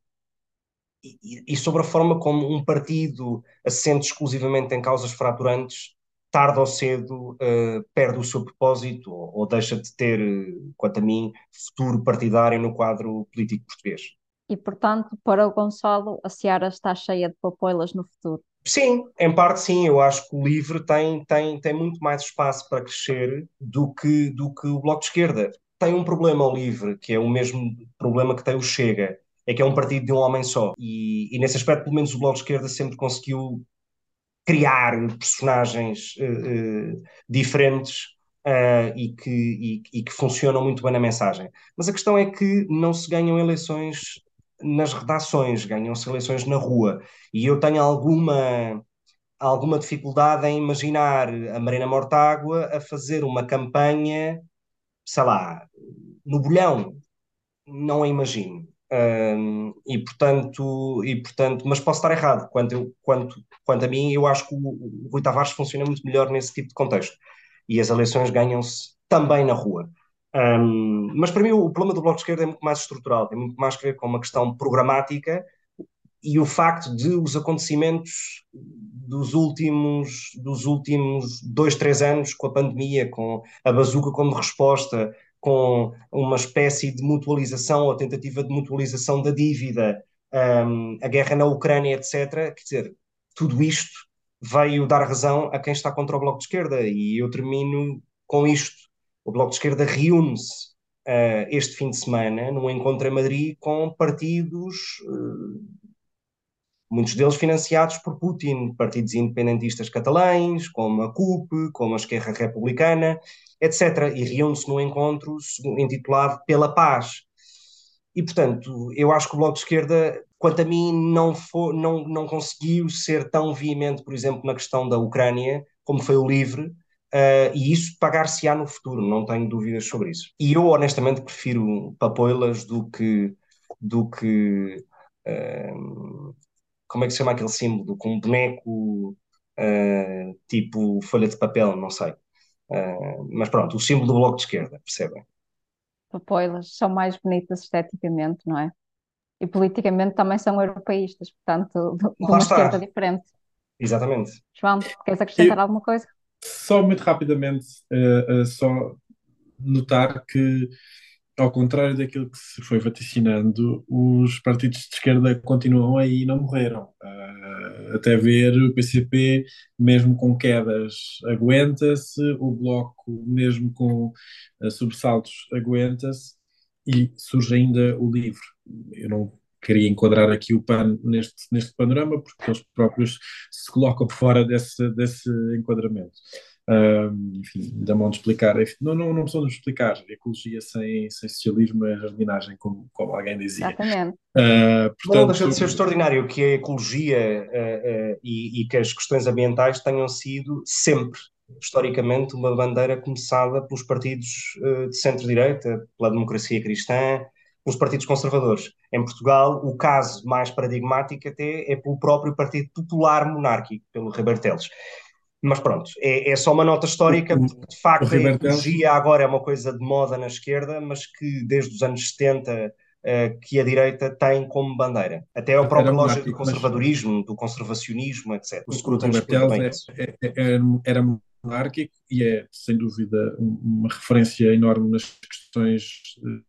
e, e, sobre a forma como um partido assente exclusivamente em causas fraturantes tarde ou cedo uh, perde o seu propósito ou, ou deixa de ter, quanto a mim, futuro partidário no quadro político português. E, portanto, para o Gonçalo, a Seara está cheia de papoilas no futuro. Sim, em parte sim. Eu acho que o LIVRE tem, tem, tem muito mais espaço para crescer do que, do que o Bloco de Esquerda. Tem um problema ao LIVRE, que é o mesmo problema que tem o Chega, é que é um partido de um homem só. E, e nesse aspecto, pelo menos, o Bloco de Esquerda sempre conseguiu criar personagens uh, uh, diferentes uh, e, que, e, e, que funcionam muito bem na mensagem. Mas a questão é que não se ganham eleições nas redações, ganham-se eleições na rua. E eu tenho alguma, alguma dificuldade em imaginar a Marina Mortágua a fazer uma campanha, sei lá, no bolhão. Não a imagino. E portanto, e portanto, mas posso estar errado. Quanto, eu, quanto, quanto a mim, eu acho que o, o Rui Tavares funciona muito melhor nesse tipo de contexto. E as eleições ganham-se também na rua. Um, mas para mim, o problema do Bloco de Esquerda é muito mais estrutural, tem muito mais a ver com uma questão programática e o facto de os acontecimentos dos últimos, dos últimos dois, três anos, com a pandemia, com a bazuca como resposta, com uma espécie de mutualização ou tentativa de mutualização da dívida, um, a guerra na Ucrânia, etc. Quer dizer, tudo isto veio dar razão a quem está contra o Bloco de Esquerda. E eu termino com isto. O Bloco de Esquerda reúne-se uh, este fim de semana num encontro em Madrid com partidos, uh, muitos deles financiados por Putin, partidos independentistas catalães, como a CUP, como a Esquerra Republicana, etc. E reúne-se num encontro intitulado Pela Paz. E, portanto, eu acho que o Bloco de Esquerda, quanto a mim, não, for, não, não conseguiu ser tão veemente, por exemplo, na questão da Ucrânia, como foi o LIVRE, uh, e isso pagar-se-á no futuro, não tenho dúvidas sobre isso. E eu, honestamente, prefiro papoilas do que. Do que uh, como é que se chama aquele símbolo? Com um boneco uh, tipo folha de papel, não sei. Mas pronto, o símbolo do Bloco de Esquerda, percebem? Papoilas são mais bonitas esteticamente, não é? E politicamente também são europeístas, portanto, de uma esquerda diferente. Exatamente. João, queres acrescentar Eu, alguma coisa? Só muito rapidamente, uh, uh, só notar que, ao contrário daquilo que se foi vaticinando, os partidos de esquerda continuam aí e não morreram. Uh, até ver o PCP, mesmo com quedas, aguenta-se, o Bloco, mesmo com sobressaltos, aguenta-se, e surge ainda o livro. Eu não queria enquadrar aqui o PAN neste, neste panorama, porque eles próprios se colocam fora desse, desse enquadramento. Uh, enfim, da mão de explicar. Não, não, não precisamos explicar. Ecologia sem, sem socialismo é jardinagem, como, como alguém dizia. Exatamente. Uh, portanto, não deixa de ser extraordinário que a ecologia uh, e, e, que as questões ambientais tenham sido sempre, historicamente, uma bandeira começada pelos partidos de centro-direita, pela democracia cristã, pelos partidos conservadores. Em Portugal, o caso mais paradigmático até é pelo próprio Partido Popular Monárquico, pelo Ribeiro Teles. Mas pronto, é, é só uma nota histórica, porque de facto a ecologia agora é uma coisa de moda na esquerda, mas que desde os anos 70 uh, eh, que a direita tem como bandeira. Até a própria lógica do conservadorismo, mas... do conservacionismo, etc. O Scruton é, é, é, era monárquico e é, sem dúvida, uma referência enorme nas questões eh,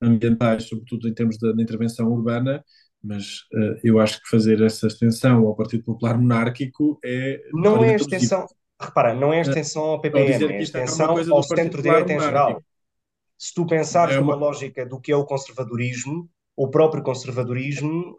ambientais, sobretudo em termos da, da intervenção urbana, mas uh, eu acho que fazer essa extensão ao Partido Popular Monárquico é. Não é extensão, repara, não é eh, extensão ao PPM, é, é extensão ao centro-direita em geral. Se tu pensares é uma... numa lógica do que é o conservadorismo, o próprio conservadorismo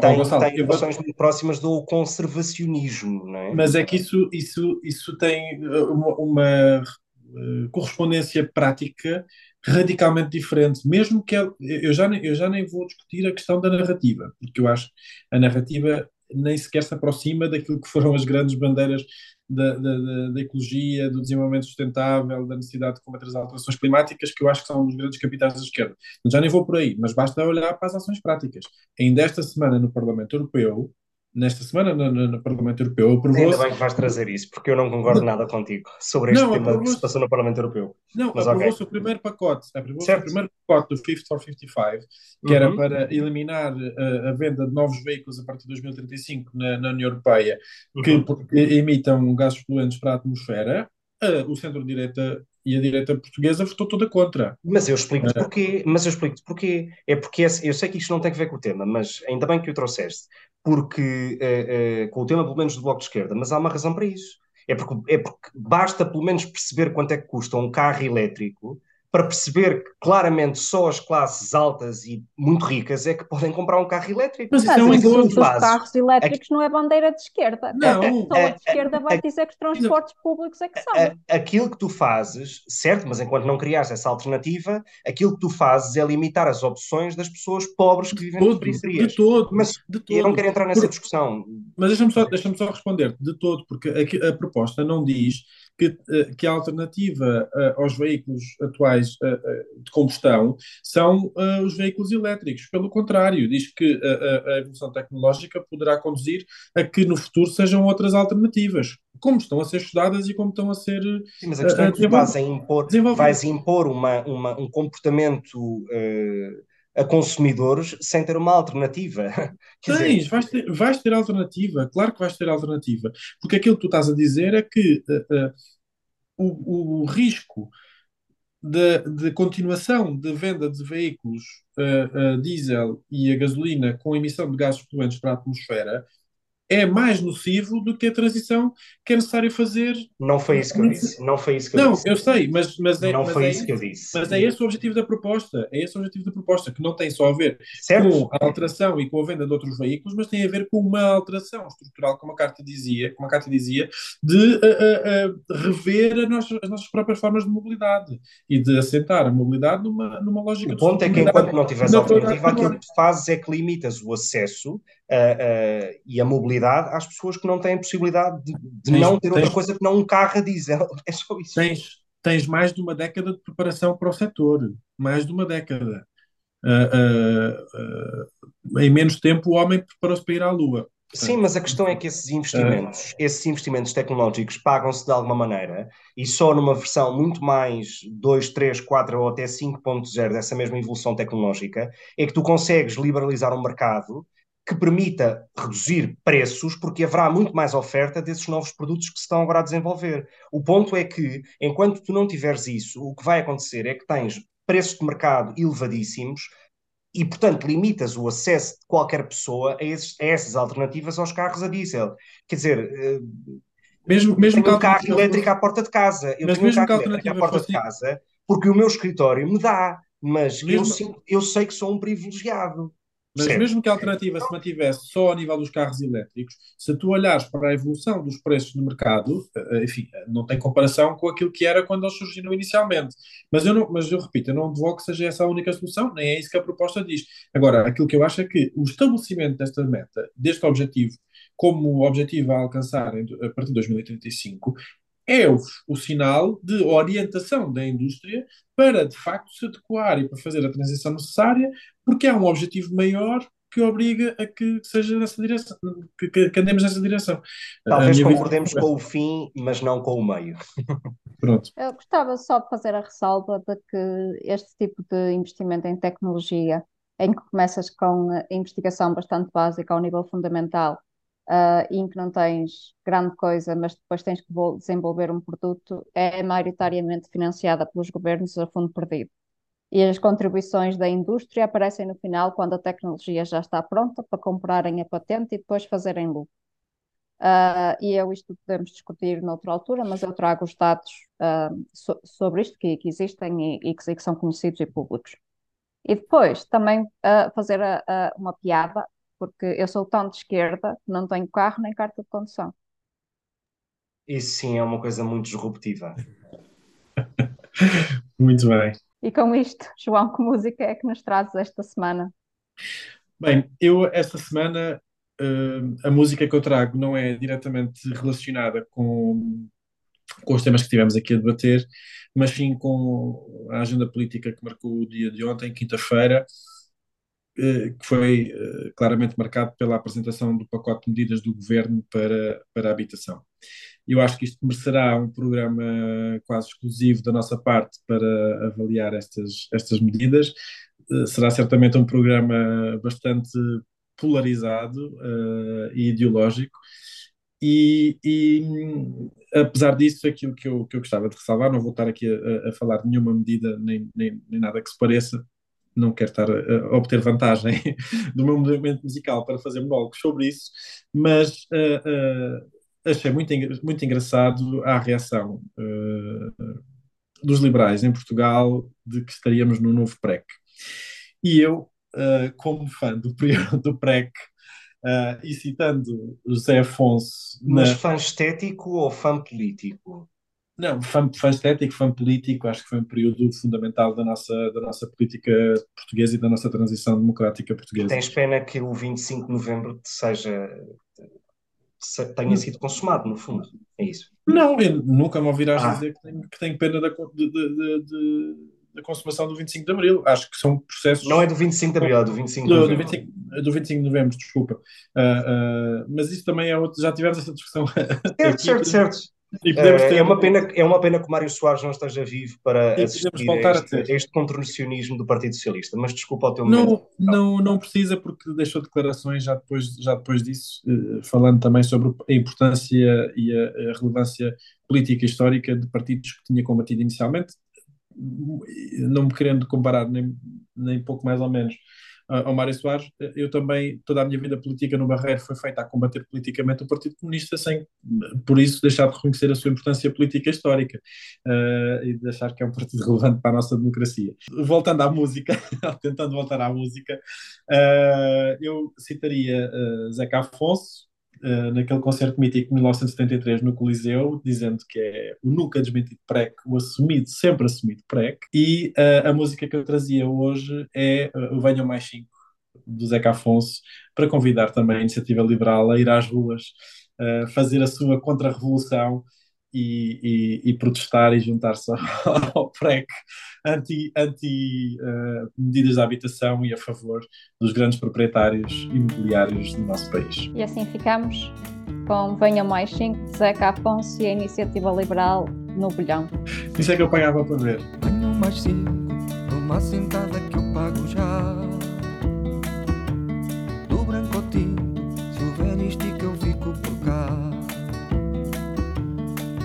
tem, Gonçalo, tem vou- relações muito próximas do conservacionismo, não é? Mas é que isso, isso, isso tem uh, uma, uma, uh, correspondência prática radicalmente diferente, mesmo que eu, eu já, eu já nem vou discutir a questão da narrativa, porque eu acho a narrativa nem sequer se aproxima daquilo que foram as grandes bandeiras da, da, da- da ecologia, do desenvolvimento sustentável, da necessidade de combater as alterações climáticas, que eu acho que são os grandes capitais da esquerda. Já nem vou por aí, mas basta olhar para as ações práticas. Ainda esta semana no Parlamento Europeu, nesta semana no, no- no Parlamento Europeu, Ainda aprovou-se bem que vais trazer isso, porque eu não concordo nada contigo sobre este Não, tema que se passou no Parlamento Europeu. Não, aprovou-se ok. o primeiro pacote, aprovou-se o primeiro pacote do Fit for 55, que era Uhum. para eliminar uh, a venda de novos veículos a partir de 2035 na, na União Europeia, que, Uhum. por- que emitam gases poluentes para a atmosfera. Uh, o centro-direita e a direita portuguesa votou toda contra. Mas eu explico-te porquê. Mas eu explico-te porquê. É porque esse- eu sei que isto não tem a ver com o tema, mas ainda bem que o trouxeste. Porque, eh, eh, com o tema pelo menos do Bloco de Esquerda, mas há uma razão para isso. É porque, é porque basta pelo menos perceber quanto é que custa um carro elétrico para perceber que claramente só as classes altas e muito ricas é que podem comprar um carro elétrico. Mas isso é um o aquilo que assunto tu dos fazes- carros elétricos não é bandeira de esquerda. Não, a pessoa é- de esquerda vai dizer que os transportes públicos é que são. A- aquilo que tu fazes, certo, mas enquanto não criares essa alternativa, aquilo que tu fazes é limitar as opções das pessoas pobres que vivem nas todo, periferias. de todo, Mas de eu não todo. quero entrar nessa Por- discussão. Mas deixa-me só, deixa só responder de todo, porque aqui a, proposta não diz que, eh, que a alternativa eh, aos veículos atuais eh, de combustão são eh, os veículos elétricos. Pelo contrário, diz que a, a- evolução tecnológica poderá conduzir a que no futuro sejam outras alternativas, como estão a ser estudadas e como estão a ser. Sim, mas a questão é que vais impor, vais impor uma, uma- um comportamento a consumidores sem ter uma alternativa. Tens, vais ter, vais ter alternativa, claro que vais ter alternativa, porque aquilo que tu estás a dizer é que eh, eh, o, o risco de, de continuação de venda de veículos eh, diesel e a gasolina com emissão de gases poluentes para a atmosfera é mais nocivo do que a transição que é necessário fazer. não foi isso que eu disse. Não foi isso que eu Não, disse. eu sei, mas, mas é, não mas foi é isso que eu disse. mas é esse o objetivo da proposta. É esse o objetivo da proposta, que não tem só a ver certo? com a alteração e com a venda de outros veículos, mas tem a ver com uma alteração estrutural, como a carta dizia, como a carta dizia, de uh, uh, uh, rever nossa, as nossas próprias formas de mobilidade e de assentar a mobilidade numa, numa lógica O ponto é que enquanto não tiveres alternativa, aquilo que tu fazes é que limitas o acesso ah, ah, e a mobilidade às pessoas que não têm possibilidade de, de Tens- não ter outra tens- coisa que não um carro a diesel. É só isso. Tens, tens mais de uma década de preparação para o setor, mais de uma década. Uh, uh, uh, em menos tempo, o homem preparou-se para ir à Lua. Sim, mas a questão é que esses investimentos, esses investimentos tecnológicos pagam-se de alguma maneira e só numa versão muito mais 2, 3, 4 ou até 5.0 dessa mesma evolução tecnológica é que tu consegues liberalizar um mercado que permita reduzir preços porque haverá muito mais oferta desses novos produtos que se estão agora a desenvolver. O ponto é que, enquanto tu não tiveres isso, o que vai acontecer é que tens preços de mercado elevadíssimos e, portanto, limitas o acesso de qualquer pessoa a, esses, a essas alternativas aos carros a diesel. Quer dizer, eh, Mesmo, eu mesmo tenho um carro elétrico à porta de casa. Eu tenho um carro elétrico à porta de casa porque o meu escritório me dá, mas eu, Mesmo- sinto- eu sei que sou um privilegiado. Mas Certo. mesmo que a alternativa se mantivesse só ao nível dos carros elétricos, se tu olhares para a evolução dos preços no mercado, eh, enfim, não tem comparação com aquilo que era quando eles surgiram inicialmente. Mas eu, não, mas eu repito, eu não advogo que seja essa a única solução, nem é isso que a proposta diz. Agora, aquilo que eu acho é que o estabelecimento desta meta, deste objetivo, como objetivo a alcançar a partir de 2035, é o, o sinal de orientação da indústria para, de facto, se adequar e para fazer a transição necessária, porque há um objetivo maior que obriga a que seja nessa direção, que, que, que andemos nessa direção. Talvez concordemos visão- com o fim, mas não com o meio. Pronto. Eu gostava só de fazer a ressalva de que este tipo de investimento em tecnologia, em que começas com a investigação bastante básica ao nível fundamental, ah, e em que não tens grande coisa, mas depois tens que vo- desenvolver um produto, é maioritariamente financiada pelos governos a fundo perdido. E as contribuições da indústria aparecem no final, quando a tecnologia já está pronta para comprarem a patente e depois fazerem lucro. Ah, e eu isto podemos discutir noutra altura, mas eu trago os dados ah, so- sobre isto que, que existem e, e que, e que são conhecidos e públicos. E depois também uh, fazer a, a, uma piada, porque eu sou tão de esquerda que não tenho carro nem carta de condução. Isso sim é uma coisa muito disruptiva. Muito bem. E com isto, João, que música é que nos trazes esta semana? Bem, eu esta semana uh, a música que eu trago não é diretamente relacionada com, com os temas que tivemos aqui a debater, mas sim com a agenda política que marcou o dia de ontem, quinta-feira, que foi uh, claramente marcado pela apresentação do pacote de medidas do governo para, para a habitação. Eu acho que isto merecerá um programa quase exclusivo da nossa parte para avaliar estas, estas medidas. Uh, será certamente um programa bastante polarizado uh, e ideológico. E, e, apesar disso, aquilo que eu, que eu gostava de ressalvar, não vou estar aqui a, a falar de nenhuma medida nem, nem, nem, nada que se pareça, não quero estar a, obter vantagem do meu movimento musical para fazer monólogos sobre isso, mas uh, uh, achei muito, muito engraçado a reação uh, dos liberais em Portugal de que estaríamos no novo PREC. E eu, como fã do período do PREC, e citando José Afonso... Mas na... fã estético ou fã político? Não, fã, fã estético, fã político, acho que foi um período fundamental da nossa, da nossa política portuguesa e da nossa transição democrática portuguesa. Tens pena que o 25 de novembro seja tenha sido consumado, no fundo. É isso. Não, eu nunca me ouvirás ah. dizer que tenho, que tenho pena da, de, de, de, da consumação do 25 de Abril. Acho que são processos. Não é do 25 de Abril, é do 25 de novembro. Do 25, do 25 de novembro, desculpa. Uh, uh, mas isso também é outro. Já tivemos essa discussão. Certo, certo, certo. É, é, uma pena, é uma pena que o Mário Soares não esteja vivo para assistir a este, a este contorcionismo do Partido Socialista, mas desculpa o teu não, momento. Não, não precisa, porque deixou declarações já depois, já depois disso, eh, falando também sobre a importância e a, a relevância política e histórica de partidos que tinha combatido inicialmente, não me querendo comparar nem, nem pouco mais ou menos ao Mário Soares, eu também, toda a minha vida política no Barreiro foi feita a combater politicamente o Partido Comunista, sem, por isso, deixar de reconhecer a sua importância política histórica uh, e de achar que é um partido relevante para a nossa democracia. Voltando à música, tentando voltar à música, uh, eu citaria uh, Zeca Afonso, Uh, naquele concerto mítico de 1973 no Coliseu, dizendo que é o nunca desmentido PREC, o assumido, sempre assumido PREC, e uh, a música que eu trazia hoje é uh, o Venham Mais 5, do Zeca Afonso, para convidar também a Iniciativa Liberal a ir às ruas, fazer a sua contra-revolução e, e, e, protestar e juntar-se ao PREC anti, anti uh, medidas de habitação e a favor dos grandes proprietários imobiliários do nosso país. E assim ficamos com Venha Mais 5 de Zeca Afonso e a Iniciativa Liberal no Bolhão. Isso é que eu pagava para ver. Venham mais 5, numa sentada que eu pago já. Do branco ao tinto, se houver estica eu fico por cá.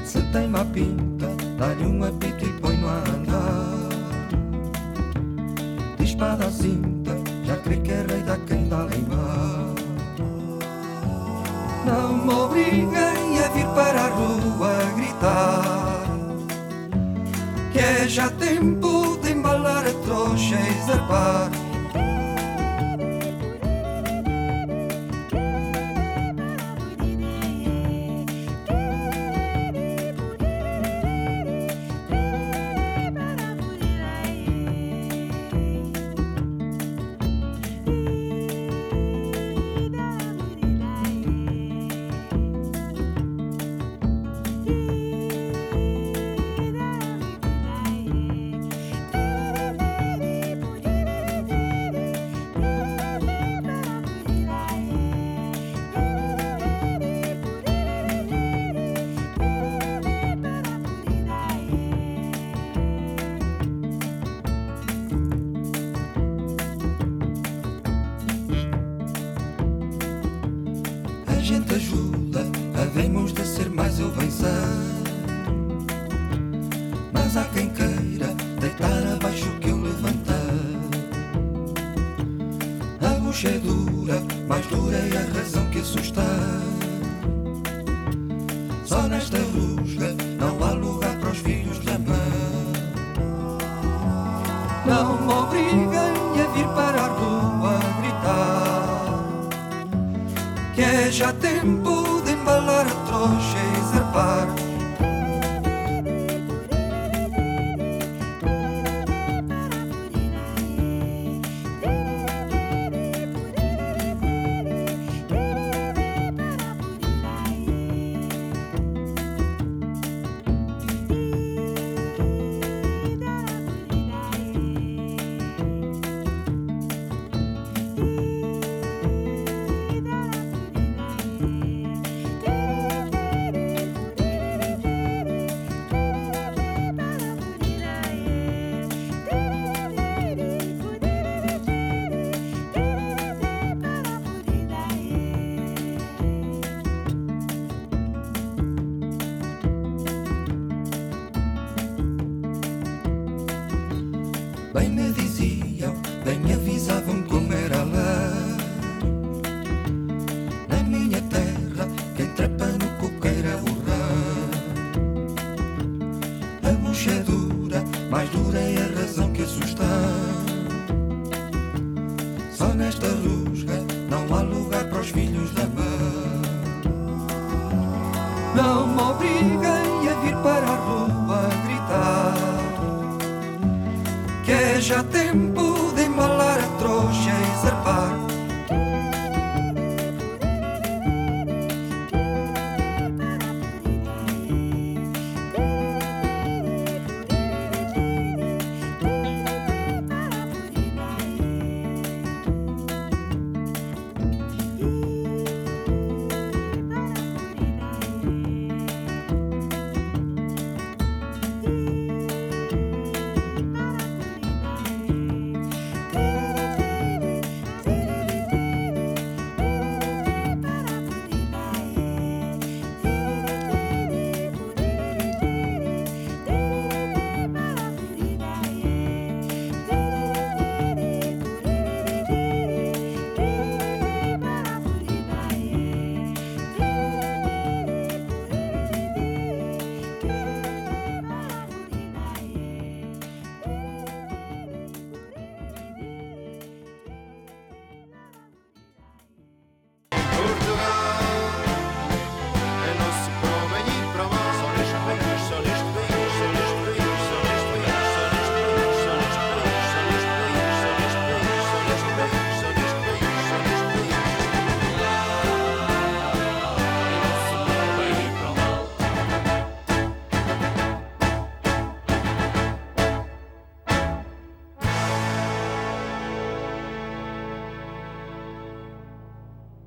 Se tem má pinta, dá-lhe um apito e põe no a andar espada cinta, já crê que é rei da quem dá. Não me obriguem a vir para a rua gritar, que é já tempo de embalar a trouxa e zarpar. só nesta rua.